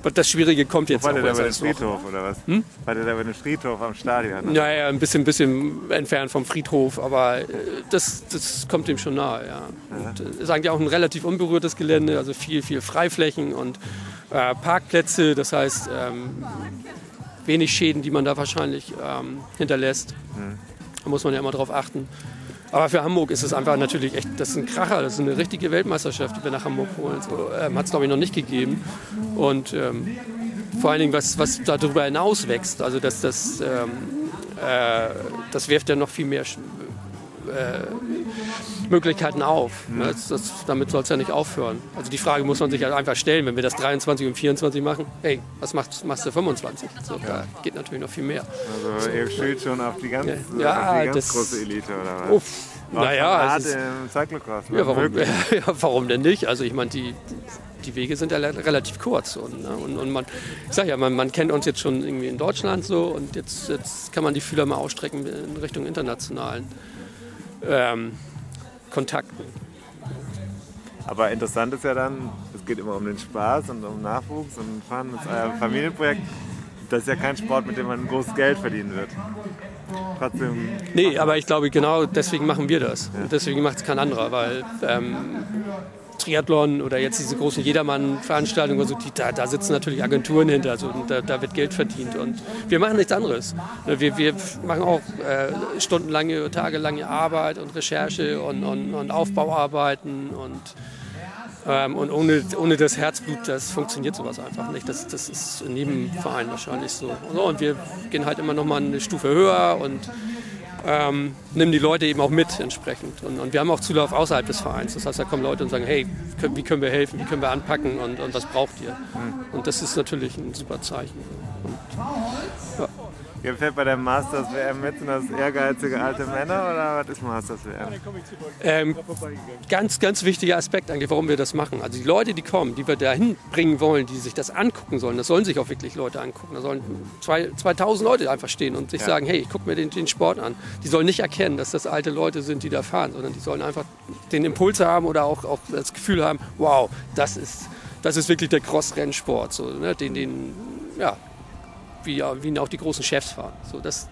Aber das Schwierige kommt jetzt War der da bei dem noch. Friedhof oder was? War der da bei dem Friedhof am Stadion? Ja, ja, ein bisschen, bisschen entfernt vom Friedhof, aber äh, das, das kommt dem schon nahe, ja. Und, äh, ist eigentlich auch ein relativ unberührtes Gelände, also viel, viel Freiflächen und äh, Parkplätze, das heißt ähm, wenig Schäden, die man da wahrscheinlich ähm, hinterlässt. Da muss man ja immer drauf achten. Aber für Hamburg ist es einfach natürlich echt, das ist ein Kracher, das ist eine richtige Weltmeisterschaft, die wir nach Hamburg holen. So, ähm, Hat es, glaube ich, noch nicht gegeben. Und ähm, vor allen Dingen, was, was darüber hinaus wächst, also das, das, ähm, äh, das wirft ja noch viel mehr äh, Möglichkeiten auf. Mhm. Das, das, damit soll es ja nicht aufhören. Also die Frage muss man sich halt einfach stellen, wenn wir das 23 und 24 machen, hey, was machst, machst du 25? So, Da geht natürlich noch viel mehr. Also ihr spielt schon auf die ganz, Ja, auf ja, die ganz das- große Elite, oder was? Uff, naja, es ist, im Cyclocross. ne? ja, warum, ja, denn nicht? Also ich meine, die, die Wege sind ja relativ kurz. Und, ne? und, und man, ich sag ja, man, man kennt uns jetzt schon irgendwie in Deutschland so und jetzt, jetzt kann man die Fühler mal ausstrecken in Richtung internationalen ähm, Kontakten. Aber interessant ist ja dann, es geht immer um den Spaß und um Nachwuchs und Fahren ist euer Familienprojekt. Das ist ja kein Sport, mit dem man großes Geld verdienen wird. Trotzdem, Nee, aber ich glaube, genau deswegen machen wir das. Und deswegen macht es kein anderer, weil ähm, Triathlon oder jetzt diese großen Jedermann-Veranstaltungen, also da, da sitzen natürlich Agenturen hinter, also, da, da wird Geld verdient. Und wir machen nichts anderes. Wir, wir machen auch äh, stundenlange, tagelange Arbeit und Recherche und, und, und Aufbauarbeiten und ähm, und ohne, ohne das Herzblut, das funktioniert sowas einfach nicht. Das, das ist in jedem Verein wahrscheinlich so. so. Und wir gehen halt immer noch mal eine Stufe höher und ähm, nehmen die Leute eben auch mit entsprechend. Und, und wir haben auch Zulauf außerhalb des Vereins. Das heißt, da kommen Leute und sagen, hey, können- wie können wir helfen, wie können wir anpacken und, und was braucht ihr? Und das ist natürlich ein super Zeichen. Ihr fährt bei der Masters WM mit, sind das ehrgeizige alte Männer oder was ist Masters WM? Ähm, ganz, ganz wichtiger Aspekt eigentlich, warum wir das machen. Also die Leute, die kommen, die wir dahin bringen wollen, die sich das angucken sollen, das sollen sich auch wirklich Leute angucken. Da sollen zwei, 2000 Leute einfach stehen und sich sagen, hey, ich guck mir den, den Sport an. Die sollen nicht erkennen, dass das alte Leute sind, die da fahren, sondern die sollen einfach den Impuls haben oder auch, auch das Gefühl haben, wow, das ist, das ist wirklich der Cross-Rennsport, so, ne? den, den, ja, wie, ja, wie auch die großen Chefs fahren. So, das,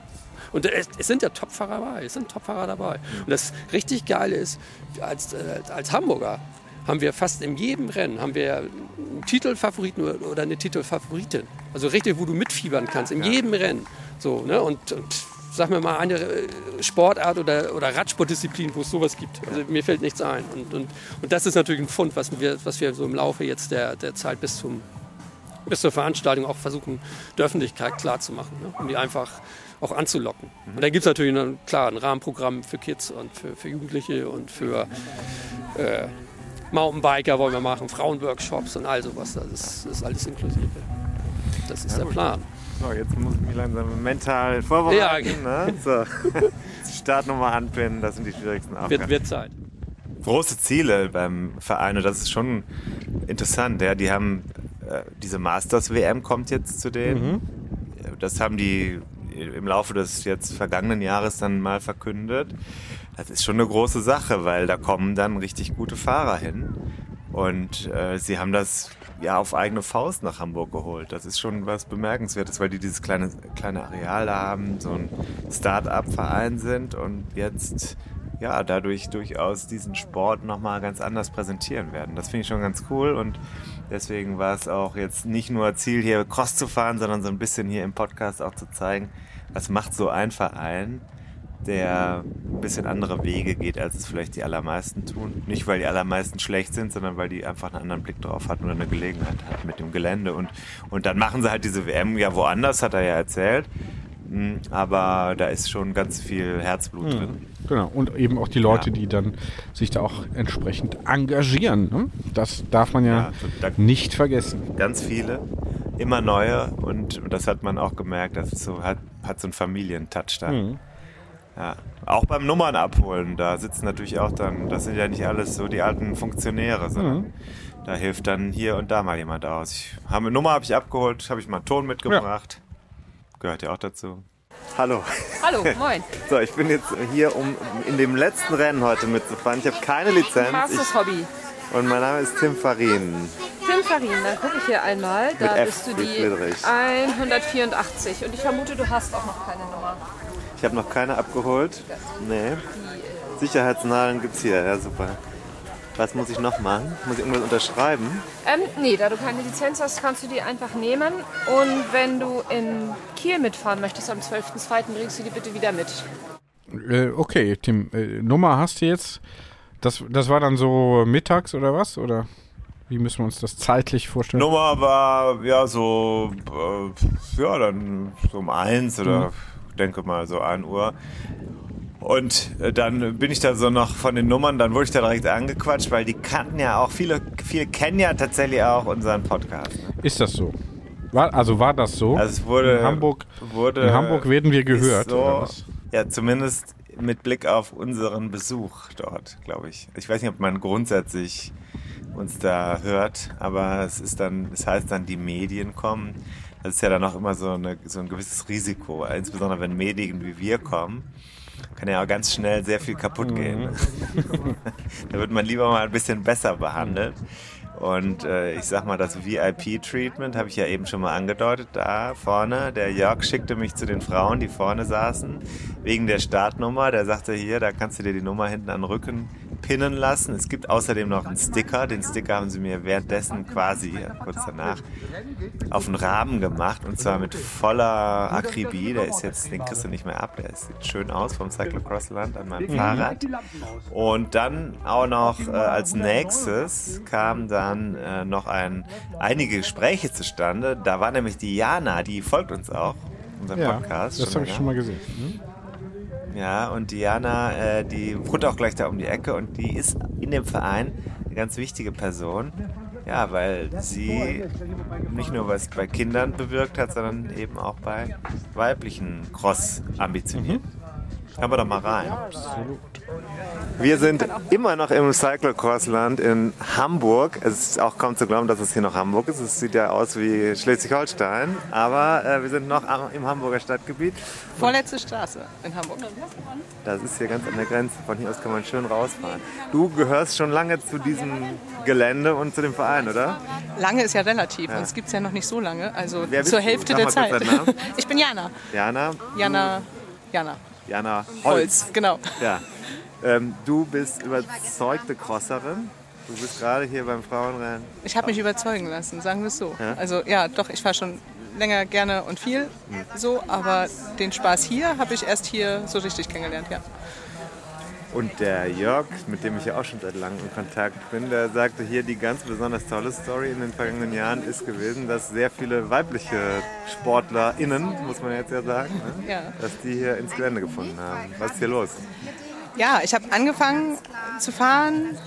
und es, es sind ja Topfahrer dabei, es sind Topfahrer dabei. Und das richtig Geile ist, als, äh, als Hamburger haben wir fast in jedem Rennen haben wir einen Titelfavoriten oder- eine Titelfavoritin. Also richtig, wo du mitfiebern kannst, in jedem Rennen. So, ne? und, und sag mir mal eine äh, Sportart oder, oder Radsportdisziplin, wo es sowas gibt. Also mir fällt nichts ein. Und, und, und das ist natürlich ein Fund, was wir, was wir so im Laufe jetzt der, der Zeit bis zum bis zur Veranstaltung auch versuchen, der Öffentlichkeit klarzumachen, ne? um die einfach auch anzulocken. Und dann gibt es natürlich ein, klar ein Rahmenprogramm für Kids und für, für Jugendliche und für äh, Mountainbiker wollen wir machen, Frauenworkshops und all sowas. Das ist, ist alles inklusive. Das ist der Plan. So, jetzt muss ich mich langsam mental vorbereiten. Ne? So. Start nochmal anpinnen, das sind die schwierigsten Aufgaben. Wird, wird Zeit. große Ziele beim Verein und das ist schon interessant. Ja, die haben diese Masters WM kommt jetzt zu denen. Das haben die im Laufe des jetzt vergangenen Jahres dann mal verkündet. Das ist schon eine große Sache, weil da kommen dann richtig gute Fahrer hin. Und äh, sie haben das ja auf eigene Faust nach Hamburg geholt. Das ist schon was Bemerkenswertes, weil die dieses kleine, kleine Areal da haben, so ein Start-up-Verein sind und jetzt ja dadurch durchaus diesen Sport nochmal ganz anders präsentieren werden. Das finde ich schon ganz cool und deswegen war es auch jetzt nicht nur Ziel, hier Cross zu fahren, sondern so ein bisschen hier im Podcast auch zu zeigen, was macht so ein Verein, der ein bisschen andere Wege geht, als es vielleicht die allermeisten tun. Nicht, weil die allermeisten schlecht sind, sondern weil die einfach einen anderen Blick drauf hatten oder eine Gelegenheit hatten mit dem Gelände. Und, und dann machen sie halt diese WM ja woanders, hat er ja erzählt. Mm, Aber da ist schon ganz viel Herzblut drin. Genau, und eben auch die Leute, Ja. die dann sich da auch entsprechend engagieren. Ne? Das darf man ja, Ja, da- nicht vergessen. Ganz viele, immer neue. Und, und das hat man auch gemerkt, das so, hat, hat so einen Familientouch da. Ja. Auch beim Nummern abholen, da sitzen natürlich auch dann, das sind ja nicht alles so die alten Funktionäre, sondern da hilft dann hier und da mal jemand aus. Ich, habe, Nummer habe ich abgeholt, habe ich mal einen Ton mitgebracht. Gehört ja auch dazu. Hallo. Hallo, moin. So, ich bin jetzt hier, um in dem letzten Rennen heute mitzufahren. Ich habe keine Lizenz. Ich, Hobby. und mein Name ist Tim Farin. Tim Farin, dann gucke ich hier einmal. Da Mit F bist du die Friedrich. 184. Und ich vermute, du hast auch noch keine Nummer. Ich habe noch keine abgeholt. Nee. Sicherheitsnadeln gibt's hier. Ja, super. Was muss ich noch machen? Muss ich irgendwas unterschreiben? Ähm, nee, da du keine Lizenz hast, kannst du die einfach nehmen. Und wenn du in Kiel mitfahren möchtest am 12.02., bringst du die bitte wieder mit. Äh, okay, Tim, äh, Nummer hast du jetzt. Das, das war dann so mittags oder was? Oder wie müssen wir uns das zeitlich vorstellen? Nummer war ja so, äh, ja, dann so um eins oder denke mal so 1 Uhr. Und äh, dann bin ich da so noch von den Nummern, dann wurde ich da direkt angequatscht, weil die kannten ja auch, viele, viele kennen ja tatsächlich auch unseren Podcast. Ist das so? War, also war das so? Also es wurde, in Hamburg, wurde, in Hamburg werden wir gehört. So? Ja, zumindest mit Blick auf unseren Besuch dort, glaube ich. Ich weiß nicht, ob man grundsätzlich uns da hört, aber es ist dann, es heißt dann, die Medien kommen. Das ist ja dann auch immer so, eine, so ein gewisses Risiko, insbesondere wenn Medien wie wir kommen. Kann ja auch ganz schnell sehr viel kaputt gehen. da wird man lieber mal ein bisschen besser behandelt. Und äh, ich sag mal, das VIP-Treatment habe ich ja eben schon mal angedeutet. Da vorne, der Jörg schickte mich zu den Frauen, die vorne saßen, wegen der Startnummer. Der sagte hier, da kannst du dir die Nummer hinten an den Rücken pinnen lassen. Es gibt außerdem noch einen Sticker. Den Sticker haben sie mir währenddessen quasi, kurz danach, auf den Rahmen gemacht. Und zwar mit voller Akribie. Der ist jetzt, den kriegst du nicht mehr ab. Der sieht schön aus vom Cyclocross-Land an meinem Fahrrad. Und dann auch noch äh, als nächstes kam dann äh, noch ein, einige Gespräche zustande. Da war nämlich die Jana, die folgt uns auch, unserem Ja, Podcast. das habe ich schon mal gesehen. Hm? Ja, und Diana, äh, die wohnt auch gleich da um die Ecke und die ist in dem Verein eine ganz wichtige Person. Ja, weil sie nicht nur was bei Kindern bewirkt hat, sondern eben auch bei weiblichen Cross ambitioniert. Hören wir doch mal rein. Wir sind immer noch im Cyclocross-Land in Hamburg. Es ist auch kaum zu glauben, dass es hier noch Hamburg ist. Es sieht ja aus wie Schleswig-Holstein. Aber äh, wir sind noch am- im Hamburger Stadtgebiet. Vorletzte Straße in Hamburg. Das ist hier ganz an der Grenze. Von hier aus kann man schön rausfahren. Du gehörst schon lange zu diesem Gelände und zu dem Verein, oder? Lange ist ja relativ, uns gibt es ja noch nicht so lange, also Wer zur? Hälfte der Zeit. Ich bin Jana. Jana? Jana, Jana Jana Holz. Holz, genau. Ja. Ähm, du bist überzeugte Crosserin. Du bist gerade hier beim Frauenrennen. Ich habe mich überzeugen lassen, sagen wir es so. Ja? Also ja, doch, ich fahre schon länger gerne und viel so, aber den Spaß hier habe ich erst hier so richtig kennengelernt, ja. Und der Jörg, mit dem ich ja auch schon seit langem in Kontakt bin, der sagte hier, die ganz besonders tolle Story in den vergangenen Jahren ist gewesen, dass sehr viele weibliche SportlerInnen, muss man jetzt ja sagen, ne? Ja. dass die hier ins Gelände gefunden haben. Was ist hier los? Ja, ich habe angefangen zu fahren.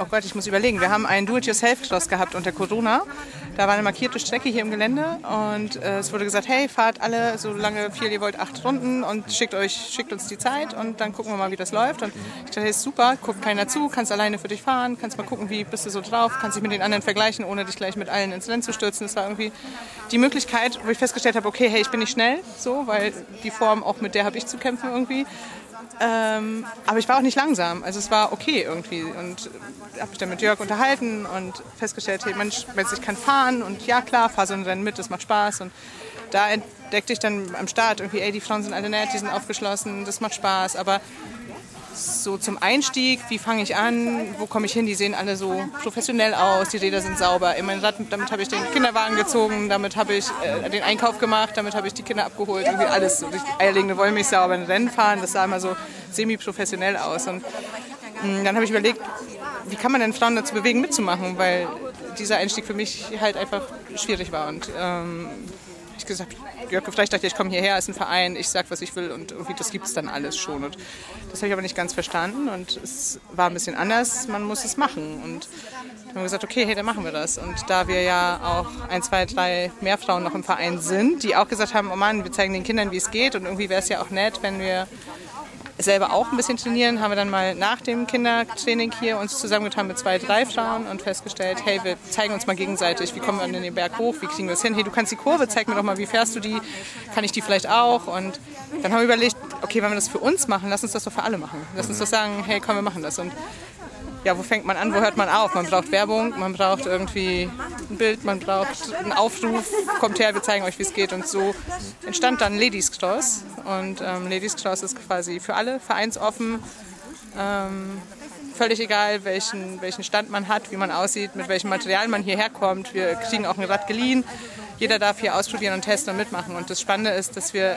Oh Gott, ich muss überlegen. Wir haben einen Do-it-yourself-Cross gehabt unter Corona. Da war eine markierte Strecke hier im Gelände und äh, es wurde gesagt, hey, fahrt alle so lange viel ihr wollt, acht Runden und schickt euch, schickt uns die Zeit und dann gucken wir mal, wie das läuft. Und ich dachte, hey, super, guckt keiner zu, kannst alleine für dich fahren, kannst mal gucken, wie bist du so drauf, kannst dich mit den anderen vergleichen, ohne dich gleich mit allen ins Rennen zu stürzen. Das war irgendwie die Möglichkeit, wo ich festgestellt habe, okay, hey, ich bin nicht schnell, so, weil die Form auch mit der habe ich zu kämpfen irgendwie. Ähm, aber ich war auch nicht langsam. Also es war okay irgendwie. Und habe mich dann mit Jörg unterhalten und festgestellt, hey Mensch, Mensch, ich kann fahren und ja klar, fahr so ein Rennen mit, das macht Spaß. Und da entdeckte ich dann am Start irgendwie, ey, die Frauen sind alle nett, die sind aufgeschlossen, das macht Spaß. Aber so zum Einstieg, wie fange ich an, wo komme ich hin, die sehen alle so professionell aus, die Räder sind sauber. Meine, damit habe ich den Kinderwagen gezogen, damit habe ich äh, den Einkauf gemacht, damit habe ich die Kinder abgeholt, irgendwie alles so richtig eierlegende Wollmilchsau, aber ein Rennen fahren, das sah immer so semi-professionell aus. Und mh, dann habe ich überlegt, wie kann man denn Frauen dazu bewegen, mitzumachen, weil dieser Einstieg für mich halt einfach schwierig war. Und ähm, ich gesagt, Jörg ich dachte, ich komme hierher, ist ein Verein, ich sag, was ich will und irgendwie das gibt es dann alles schon. Und das habe ich aber nicht ganz verstanden und es war ein bisschen anders, man muss es machen. Und dann haben wir gesagt, okay, hey, dann machen wir das. Und da wir ja auch ein, zwei, drei mehr Frauen noch im Verein sind, die auch gesagt haben, oh Mann, wir zeigen den Kindern, wie es geht und irgendwie wäre es ja auch nett, wenn wir selber auch ein bisschen trainieren, haben wir dann mal nach dem Kindertraining hier uns zusammengetan mit zwei, drei Frauen und festgestellt, hey, wir zeigen uns mal gegenseitig, wie kommen wir an den Berg hoch, wie kriegen wir das hin, hey, du kannst die Kurve, zeig mir doch mal, wie fährst du die, kann ich die vielleicht auch? Und dann haben wir überlegt, okay, wenn wir das für uns machen, lass uns das doch für alle machen. Lass uns doch sagen, hey, komm, wir machen das. Und ja, wo fängt man an, wo hört man auf? Man braucht Werbung, man braucht irgendwie ein Bild, man braucht einen Aufruf, kommt her, wir zeigen euch, wie es geht. Und so entstand dann Ladies Cross. Und ähm, Ladies Cross ist quasi für alle vereinsoffen. Ähm, völlig egal, welchen, welchen Stand man hat, wie man aussieht, mit welchem Material man hierher kommt. Wir kriegen auch ein Rad geliehen. Jeder darf hier ausprobieren und testen und mitmachen. Und das Spannende ist, dass wir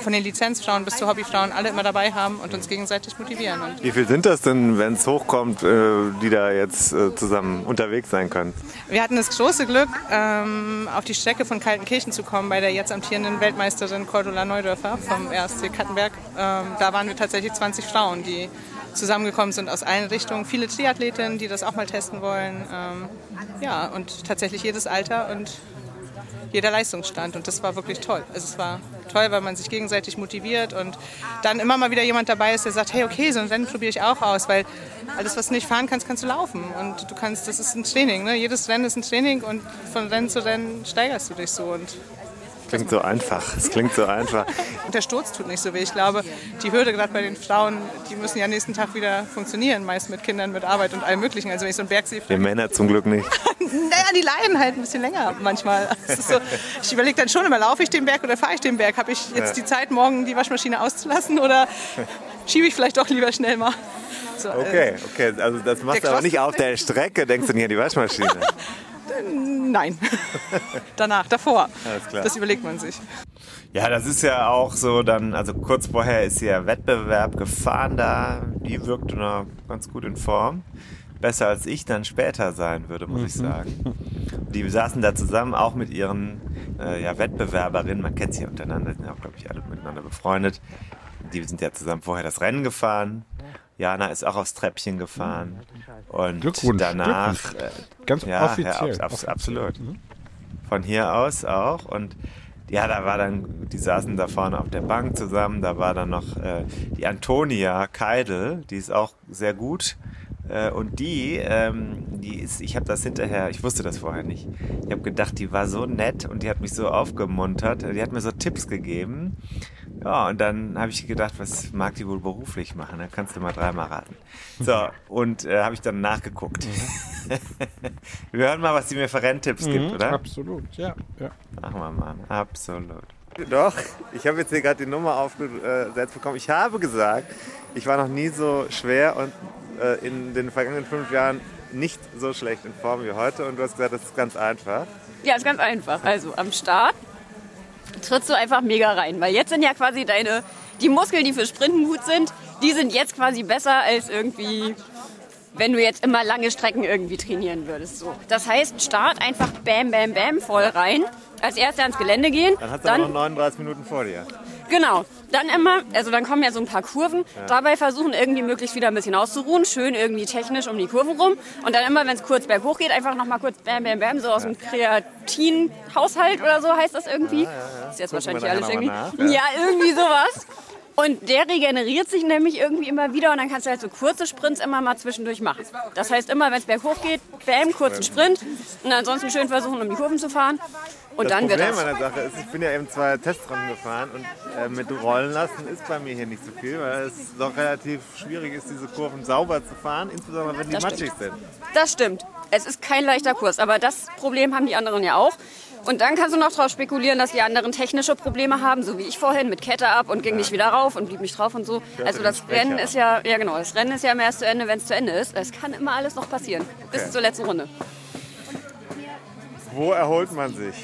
von den Lizenzfrauen bis zu Hobbyfrauen alle immer dabei haben und uns gegenseitig motivieren. Und Wie viel sind das denn, wenn es hochkommt, äh, die da jetzt äh, zusammen unterwegs sein können? wir hatten das große Glück, ähm, auf die Strecke von Kaltenkirchen zu kommen bei der jetzt amtierenden Weltmeisterin Cordula Neudörfer vom RSC Kattenberg. Ähm, da waren wir tatsächlich 20 Frauen, die zusammengekommen sind aus allen Richtungen. Viele Triathletinnen, die das auch mal testen wollen. Ähm, ja, und tatsächlich jedes Alter und jeder Leistungsstand. Und das war wirklich toll. Also es war toll, weil man sich gegenseitig motiviert und dann immer mal wieder jemand dabei ist, der sagt, hey, okay, so ein Rennen probiere ich auch aus, weil alles, was du nicht fahren kannst, kannst du laufen. Und du kannst, das ist ein Training. Ne? Jedes Rennen ist ein Training und von Rennen zu Rennen steigerst du dich so. Und Klingt so einfach. Es klingt so einfach. und der Sturz tut nicht so weh. Ich glaube, die Hürde gerade bei den Frauen, die müssen ja nächsten Tag wieder funktionieren, meist mit Kindern, mit Arbeit und allem Möglichen. Also wenn ich so einen Berg sehe, Die Männer zum Glück nicht. naja, die leiden halt ein bisschen länger manchmal. So, ich überlege dann schon immer, laufe ich den Berg oder fahre ich den Berg? Habe ich jetzt die Zeit, morgen die Waschmaschine auszulassen oder schiebe ich vielleicht doch lieber schnell mal? So, äh, Okay, okay. Also das machst du aber nicht auf der Strecke, denkst du nicht an die Waschmaschine. Nein. Danach, davor. Alles klar. Das überlegt man sich. Ja, das ist ja auch so dann, also kurz vorher ist ja Wettbewerb gefahren da. Die wirkte noch ganz gut in Form. Besser als ich dann später sein würde, muss ich sagen. Die saßen da zusammen, auch mit ihren äh, ja, Wettbewerberinnen. Man kennt sie ja untereinander, sind ja auch, glaube ich, alle miteinander befreundet. Die sind ja zusammen vorher das Rennen gefahren. Jana ist auch aufs Treppchen gefahren. Und Glückwunsch, danach. Glückwunsch. Äh, Ganz ja, offiziell. Ja, abs abs absolut. Von hier aus auch. Und ja, da war dann, die saßen da vorne auf der Bank zusammen. Da war dann noch äh, die Antonia Keidel, die ist auch sehr gut. Äh, und die, ähm, die ist, ich habe das hinterher, ich wusste das vorher nicht. Ich habe gedacht, die war so nett und die hat mich so aufgemuntert. Die hat mir so Tipps gegeben. Ja, und dann habe ich gedacht, was mag die wohl beruflich machen? Da kannst du mal dreimal raten. So, und äh, habe ich dann nachgeguckt. Wir hören mal, was die mir für Renntipps gibt, oder? Absolut, ja. ja. Machen wir mal. Absolut. Doch, ich habe jetzt hier gerade die Nummer aufgesetzt bekommen. Ich habe gesagt, ich war noch nie so schwer und äh, in den vergangenen fünf Jahren nicht so schlecht in Form wie heute. Und du hast gesagt, das ist ganz einfach. Ja, ist ganz einfach. Also am Start trittst du einfach mega rein, weil jetzt sind ja quasi deine, die Muskeln, die für Sprinten gut sind, die sind jetzt quasi besser als irgendwie, wenn du jetzt immer lange Strecken irgendwie trainieren würdest. So. Das heißt, Start einfach bam, bam, bam voll rein. Als erster ans Gelände gehen. Dann hast du aber noch 39 Minuten vor dir. Genau. Dann immer, also dann kommen ja so ein paar Kurven. Dabei versuchen irgendwie möglichst wieder ein bisschen auszuruhen. Schön irgendwie technisch um die Kurven rum. Und dann immer, wenn es kurz berghoch geht, einfach nochmal kurz bam, bam, bam, so aus dem Kreatin-Haushalt oder so heißt das irgendwie. Ist jetzt Gucken wahrscheinlich alles irgendwie. nach, ja, irgendwie sowas. Und der regeneriert sich nämlich irgendwie immer wieder und dann kannst du halt so kurze Sprints immer mal zwischendurch machen. Das heißt immer, wenn es berghoch geht, bam, kurzen Sprint und ansonsten schön versuchen, um die Kurven zu fahren. Und das dann wird Problem das. an der Sache ist, ich bin ja eben zwei Testrunden gefahren und äh, mit Rollen lassen ist bei mir hier nicht so viel, weil es doch relativ schwierig ist, diese Kurven sauber zu fahren, insbesondere wenn die Das matschig stimmt. sind. Das stimmt. Es ist kein leichter Kurs, aber das Problem haben die anderen ja auch. Und dann kannst du noch darauf spekulieren, dass die anderen technische Probleme haben, so wie ich vorhin mit Kette ab und ging nicht wieder rauf und blieb nicht drauf und so. Also das. Rennen ist ja, ja genau, das Rennen ist ja erst zu Ende, wenn es zu Ende ist. Es kann immer alles noch passieren, bis zur letzten Runde. Wo erholt man sich?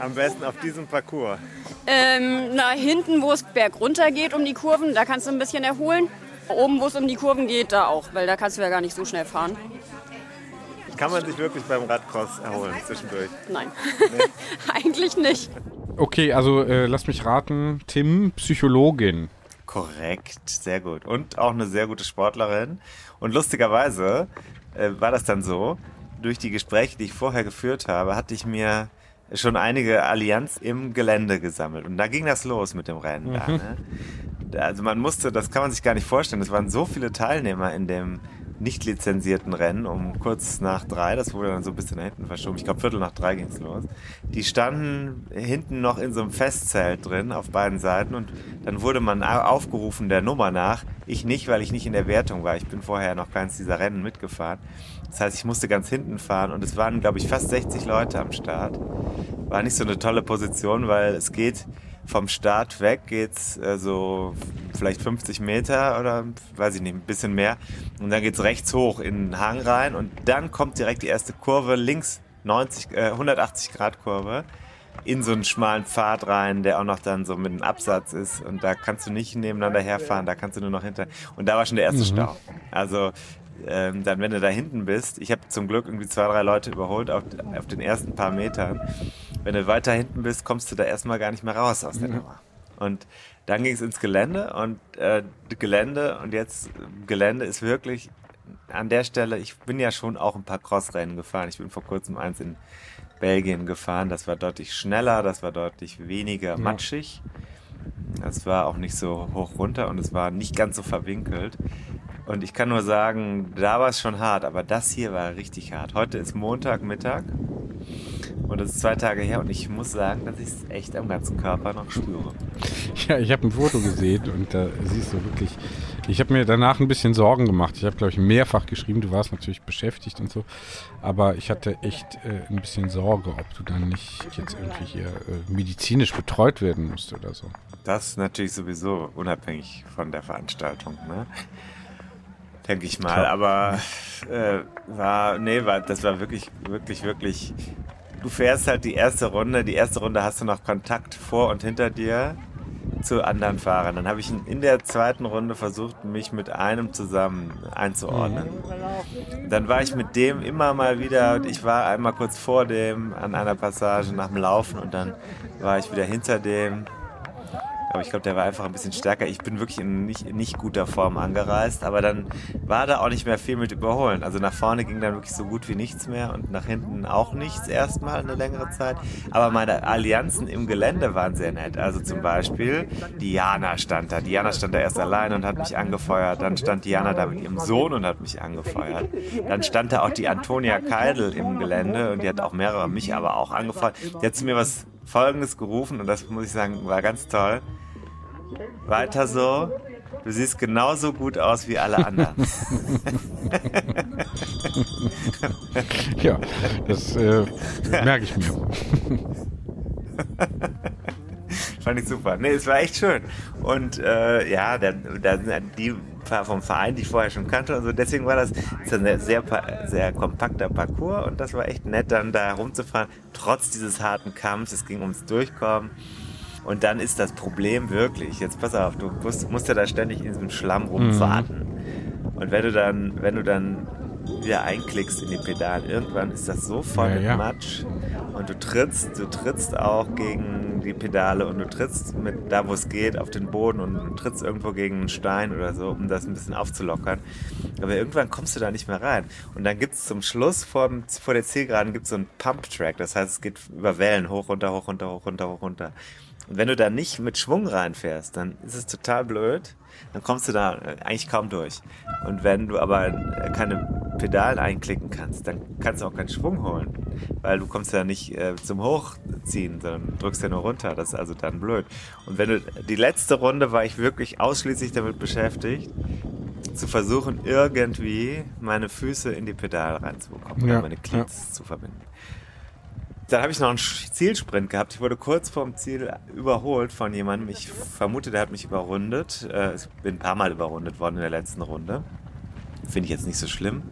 Am besten auf diesem Parcours. Ähm, na, hinten, wo es bergunter geht um die Kurven, da kannst du ein bisschen erholen. Oben, wo es um die Kurven geht, da auch, weil da kannst du ja gar nicht so schnell fahren. Kann man sich wirklich beim Radcross erholen zwischendurch? Nein, eigentlich nicht. Okay, also äh, lass mich raten. Tim, Psychologin. Korrekt, sehr gut. Und auch eine sehr gute Sportlerin. Und lustigerweise äh, war das dann so, durch die Gespräche, die ich vorher geführt habe, hatte ich mir schon einige Allianz im Gelände gesammelt. Und da ging das los mit dem Rennen da. Ne? Da- Also man musste, das kann man sich gar nicht vorstellen, es waren so viele Teilnehmer in dem nicht lizenzierten Rennen um kurz nach drei, das wurde dann so ein bisschen nach hinten verschoben, ich glaube Viertel nach drei ging's los. Die standen hinten noch in so einem Festzelt drin auf beiden Seiten und dann wurde man au- aufgerufen der Nummer nach. Ich nicht, weil ich nicht in der Wertung war. Ich bin vorher noch keins dieser Rennen mitgefahren. Das heißt, ich musste ganz hinten fahren und es waren, glaube ich, fast 60 Leute am Start. War nicht so eine tolle Position, weil es geht vom Start weg geht's äh, so vielleicht 50 Meter oder weiß ich nicht, ein bisschen mehr. Und dann geht's rechts hoch in den Hang rein und dann kommt direkt die erste Kurve links 90, äh, 180 Grad Kurve. in so einen schmalen Pfad rein, der auch noch dann so mit einem Absatz ist. Und da kannst du nicht nebeneinander herfahren, da kannst du nur noch hinter. Und da war schon der erste Mhm. Stau. Also ähm, dann, wenn du da hinten bist, ich habe zum Glück irgendwie zwei, drei Leute überholt auf, auf den ersten paar Metern. Wenn du weiter hinten bist, kommst du da erstmal gar nicht mehr raus aus der Nummer. Und dann ging es ins Gelände und äh, Gelände und jetzt Gelände ist wirklich an der Stelle, ich bin ja schon auch ein paar Crossrennen gefahren. Ich bin vor kurzem eins in Belgien gefahren. Das war deutlich schneller, das war deutlich weniger matschig. Das war auch nicht so hoch runter und es war nicht ganz so verwinkelt. Und ich kann nur sagen, da war es schon hart, aber das hier war richtig hart. Heute ist Montagmittag und es ist zwei Tage her und ich muss sagen, dass ich es echt am ganzen Körper noch spüre. Ja, ich habe ein Foto gesehen und da siehst du wirklich. Ich habe mir danach ein bisschen Sorgen gemacht. Ich habe, glaube ich, mehrfach geschrieben. Du warst natürlich beschäftigt und so. Aber ich hatte echt äh, ein bisschen Sorge, ob du dann nicht jetzt irgendwie hier äh, medizinisch betreut werden musst oder so. Das ist natürlich sowieso unabhängig von der Veranstaltung, ne? Denke ich mal. Aber äh, war, nee, war, das war wirklich, wirklich, wirklich. Du fährst halt die erste Runde. Die erste Runde hast du noch Kontakt vor und hinter dir zu anderen Fahrern. Dann habe ich in der zweiten Runde versucht, mich mit einem zusammen einzuordnen. Dann war ich mit dem immer mal wieder, ich war einmal kurz vor dem an einer Passage nach dem Laufen und dann war ich wieder hinter dem. Aber ich glaube, der war einfach ein bisschen stärker. Ich bin wirklich in nicht, nicht guter Form angereist, aber dann war da auch nicht mehr viel mit Überholen. Also nach vorne ging dann wirklich so gut wie nichts mehr und nach hinten auch nichts erstmal eine längere Zeit. Aber meine Allianzen im Gelände waren sehr nett. Also zum Beispiel Diana stand da. Diana stand da erst allein und hat mich angefeuert. Dann stand Diana da mit ihrem Sohn und hat mich angefeuert. Dann stand da auch die Antonia Keidel im Gelände und die hat auch mehrere mich aber auch angefeuert. Die hat zu mir was Folgendes gerufen und das muss ich sagen, war ganz toll. Weiter so. Du siehst genauso gut aus wie alle anderen. Ja, das äh, merke ich mir. Fand ich super. Nee, es war echt schön. Und äh, ja, da, da sind die vom Verein, die ich vorher schon kannte und so. Deswegen war das, das ein sehr, sehr, sehr kompakter Parcours und das war echt nett, dann da rumzufahren, trotz dieses harten Kampfs. Es ging ums Durchkommen. Und dann ist das Problem wirklich, jetzt pass auf, du musst, musst ja da ständig in diesem Schlamm rumwarten. Und wenn du dann, wenn du dann wieder einklickst in die Pedale, irgendwann ist das so voll Ja, mit ja. Matsch und du trittst, du trittst auch gegen die Pedale und du trittst mit da, wo es geht, auf den Boden und trittst irgendwo gegen einen Stein oder so, um das ein bisschen aufzulockern. Aber irgendwann kommst du da nicht mehr rein. Und dann gibt es zum Schluss vor, dem, vor der Zielgeraden gibt's so einen Pump-Track, das heißt, es geht über Wellen hoch, runter, hoch, runter, hoch, runter, hoch, runter. Und wenn du da nicht mit Schwung reinfährst, dann ist es total blöd. Dann kommst du da äh, eigentlich kaum durch. Und wenn du aber äh, keine Pedalen einklicken kannst, dann kannst du auch keinen Schwung holen. Weil du kommst ja nicht äh, zum Hochziehen, sondern drückst ja nur runter. Das ist also dann blöd. Und wenn du, die letzte Runde war ich wirklich ausschließlich damit beschäftigt, zu versuchen, irgendwie meine Füße in die Pedale reinzubekommen Ja, oder meine Cleats zu verbinden. Dann habe ich noch einen Zielsprint gehabt. Ich wurde kurz vorm Ziel überholt von jemandem. Ich vermute, der hat mich überrundet. Äh, Ich bin ein paar Mal überrundet worden in der letzten Runde. Finde ich jetzt nicht so schlimm.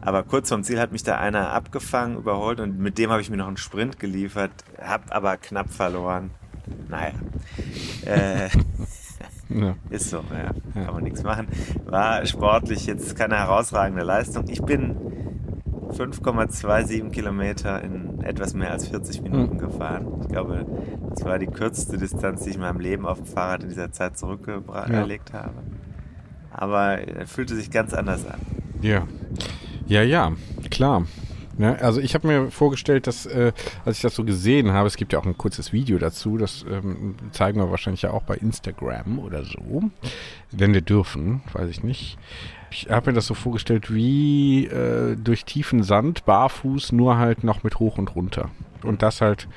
Aber kurz vorm Ziel hat mich da einer abgefangen, überholt und mit dem habe ich mir noch einen Sprint geliefert, habe aber knapp verloren. Naja. Äh, Ja. ist so, ja. Kann man nichts machen. War sportlich jetzt keine herausragende Leistung. Ich bin 5,27 Kilometer in etwas mehr als 40 Minuten gefahren. Ich glaube, das war die kürzeste Distanz, die ich in meinem Leben auf dem Fahrrad in dieser Zeit zurückgelegt habe. Aber er fühlte sich ganz anders an. Ja. Ja, ja, klar. Ne? Also ich habe mir vorgestellt, dass, äh, als ich das so gesehen habe, es gibt ja auch ein kurzes Video dazu, das ähm, zeigen wir wahrscheinlich ja auch bei Instagram oder so, wenn wir dürfen, weiß ich nicht. Ich habe mir das so vorgestellt wie äh, durch tiefen Sand, barfuß, nur halt noch mit hoch und runter. Und das halt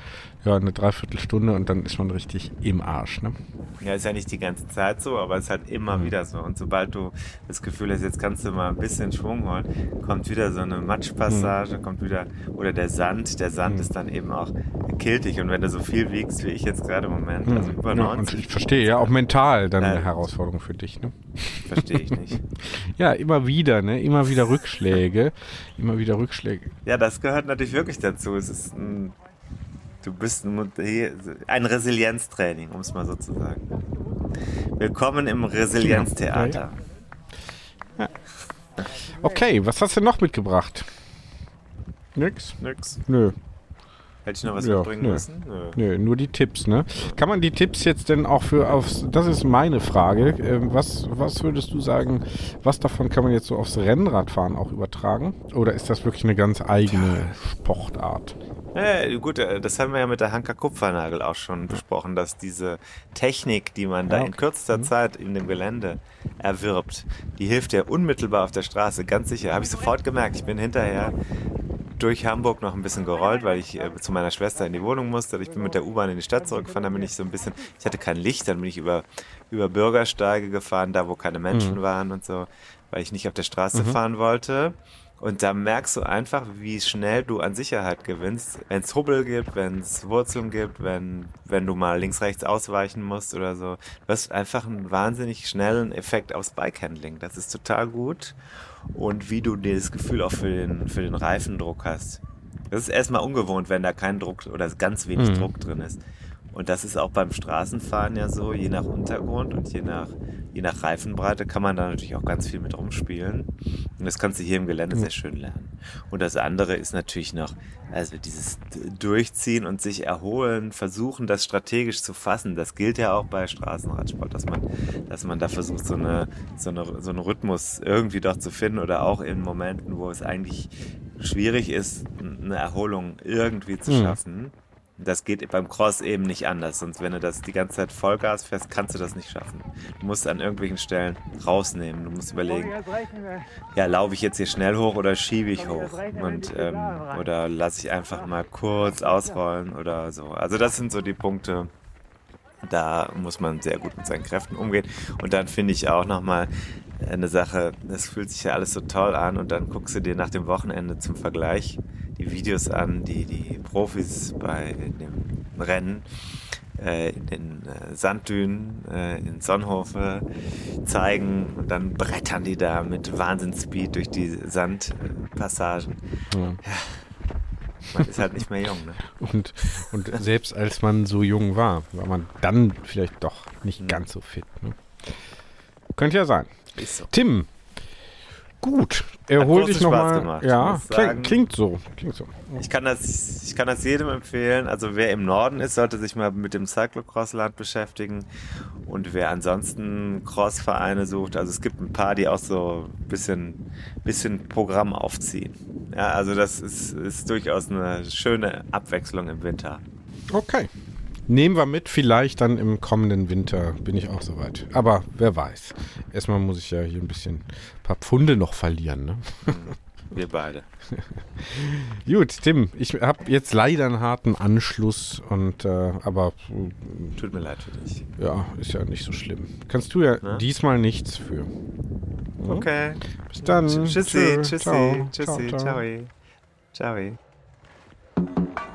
ja eine Dreiviertelstunde und dann ist man richtig im Arsch. Ne? Ja, ist ja nicht die ganze Zeit so, aber es ist halt immer wieder so. Und sobald du das Gefühl hast, jetzt kannst du mal ein bisschen Schwung holen, kommt wieder so eine Matschpassage, kommt wieder, oder der Sand, der Sand ist dann eben auch killt dich. Und wenn du so viel wiegst, wie ich jetzt gerade im Moment, also über Ja, und 90, ich verstehe ja auch mental dann eine Ja. Herausforderung für dich. Ne? verstehe ich nicht. Ja, immer wieder, ne? Immer wieder Rückschläge. Immer wieder Rückschläge. Ja, das gehört natürlich wirklich dazu. Es ist ein, Du bist ein Resilienztraining, um es mal so zu sagen. Willkommen im Resilienztheater. Okay, was hast du noch mitgebracht? Nix? Nix. Nö. Hätte ich noch was Ja, mitbringen nö. müssen? Nö. Nö, nur die Tipps, ne? Kann man die Tipps jetzt denn auch für aufs, das ist meine Frage, ähm, was, was würdest du sagen, was davon kann man jetzt so aufs Rennradfahren auch übertragen? Oder ist das wirklich eine ganz eigene Sportart? Ja, gut, äh, das haben wir ja mit der Hanka Kupfernagel auch schon besprochen, dass diese Technik, die man da in kürzester Zeit in dem Gelände erwirbt, die hilft ja unmittelbar auf der Straße, ganz sicher. Habe ich sofort gemerkt. Ich bin hinterher durch Hamburg noch ein bisschen gerollt, weil ich äh, zu meiner Schwester in die Wohnung musste. Ich bin mit der U-Bahn in die Stadt zurückgefahren, dann bin ich so ein bisschen, ich hatte kein Licht, dann bin ich über, über Bürgersteige gefahren, da wo keine Menschen Mhm. waren und so, weil ich nicht auf der Straße Mhm. fahren wollte. Und da merkst du einfach, wie schnell du an Sicherheit gewinnst, wenn es Hubbel gibt, wenn es Wurzeln gibt, wenn, wenn du mal links, rechts ausweichen musst oder so. Du hast einfach einen wahnsinnig schnellen Effekt aufs Bikehandling. Das ist total gut. Und wie du dir das Gefühl auch für den, für den Reifendruck hast. Das ist erstmal ungewohnt, wenn da kein Druck oder ganz wenig Mhm. Druck drin ist. Und das ist auch beim Straßenfahren ja so, je nach Untergrund und je nach, je nach Reifenbreite kann man da natürlich auch ganz viel mit rumspielen. Und das kannst du hier im Gelände sehr schön lernen. Und das andere ist natürlich noch, also dieses Durchziehen und sich erholen, versuchen, das strategisch zu fassen. Das gilt ja auch bei Straßenradsport, dass man, dass man da versucht, so, eine, so, eine, so einen Rhythmus irgendwie doch zu finden oder auch in Momenten, wo es eigentlich schwierig ist, eine Erholung irgendwie zu Mhm. schaffen. Das geht beim Cross eben nicht anders, sonst wenn du das die ganze Zeit Vollgas fährst, kannst du das nicht schaffen. Du musst an irgendwelchen Stellen rausnehmen. Du musst überlegen, ja, laufe ich jetzt hier schnell hoch oder schiebe ich hoch? Und, ähm, oder lasse ich einfach mal kurz ausrollen oder so. Also das sind so die Punkte, da muss man sehr gut mit seinen Kräften umgehen. Und dann finde ich auch nochmal eine Sache, das fühlt sich ja alles so toll an und dann guckst du dir nach dem Wochenende zum Vergleich die Videos an, die die Profis bei dem Rennen äh, in den äh, Sanddünen äh, in Sonnhofe zeigen und dann brettern die da mit Wahnsinnsspeed durch die Sandpassagen. Ja. Man ist halt nicht mehr jung, ne? Und, und selbst als man so jung war, war man dann vielleicht doch nicht ganz so fit. Ne? Könnte ja sein. So. Tim, gut, erhol dich Spaß nochmal. gemacht, Ja, klingt, sagen. klingt so. Klingt so. Ich kann das, ich kann das jedem empfehlen. Also wer im Norden ist, sollte sich mal mit dem Cyclocross-Land beschäftigen. Und wer ansonsten Crossvereine sucht, also es gibt ein paar, die auch so ein bisschen, bisschen Programm aufziehen. Ja, also das ist, ist durchaus eine schöne Abwechslung im Winter. Okay. Nehmen wir mit, vielleicht dann im kommenden Winter bin ich auch soweit. Aber wer weiß. Erstmal muss ich ja hier ein bisschen ein paar Pfunde noch verlieren. Ne? Wir beide. Gut, Tim, ich habe jetzt leider einen harten Anschluss und äh, aber äh, Tut mir leid für dich. ja, ist ja nicht so schlimm. Kannst du ja Na? diesmal nichts für. Ja? Okay. Bis dann. Tschüssi, tschüssi, ciao, tschüssi, ciao, ciao. ciao. Ciao.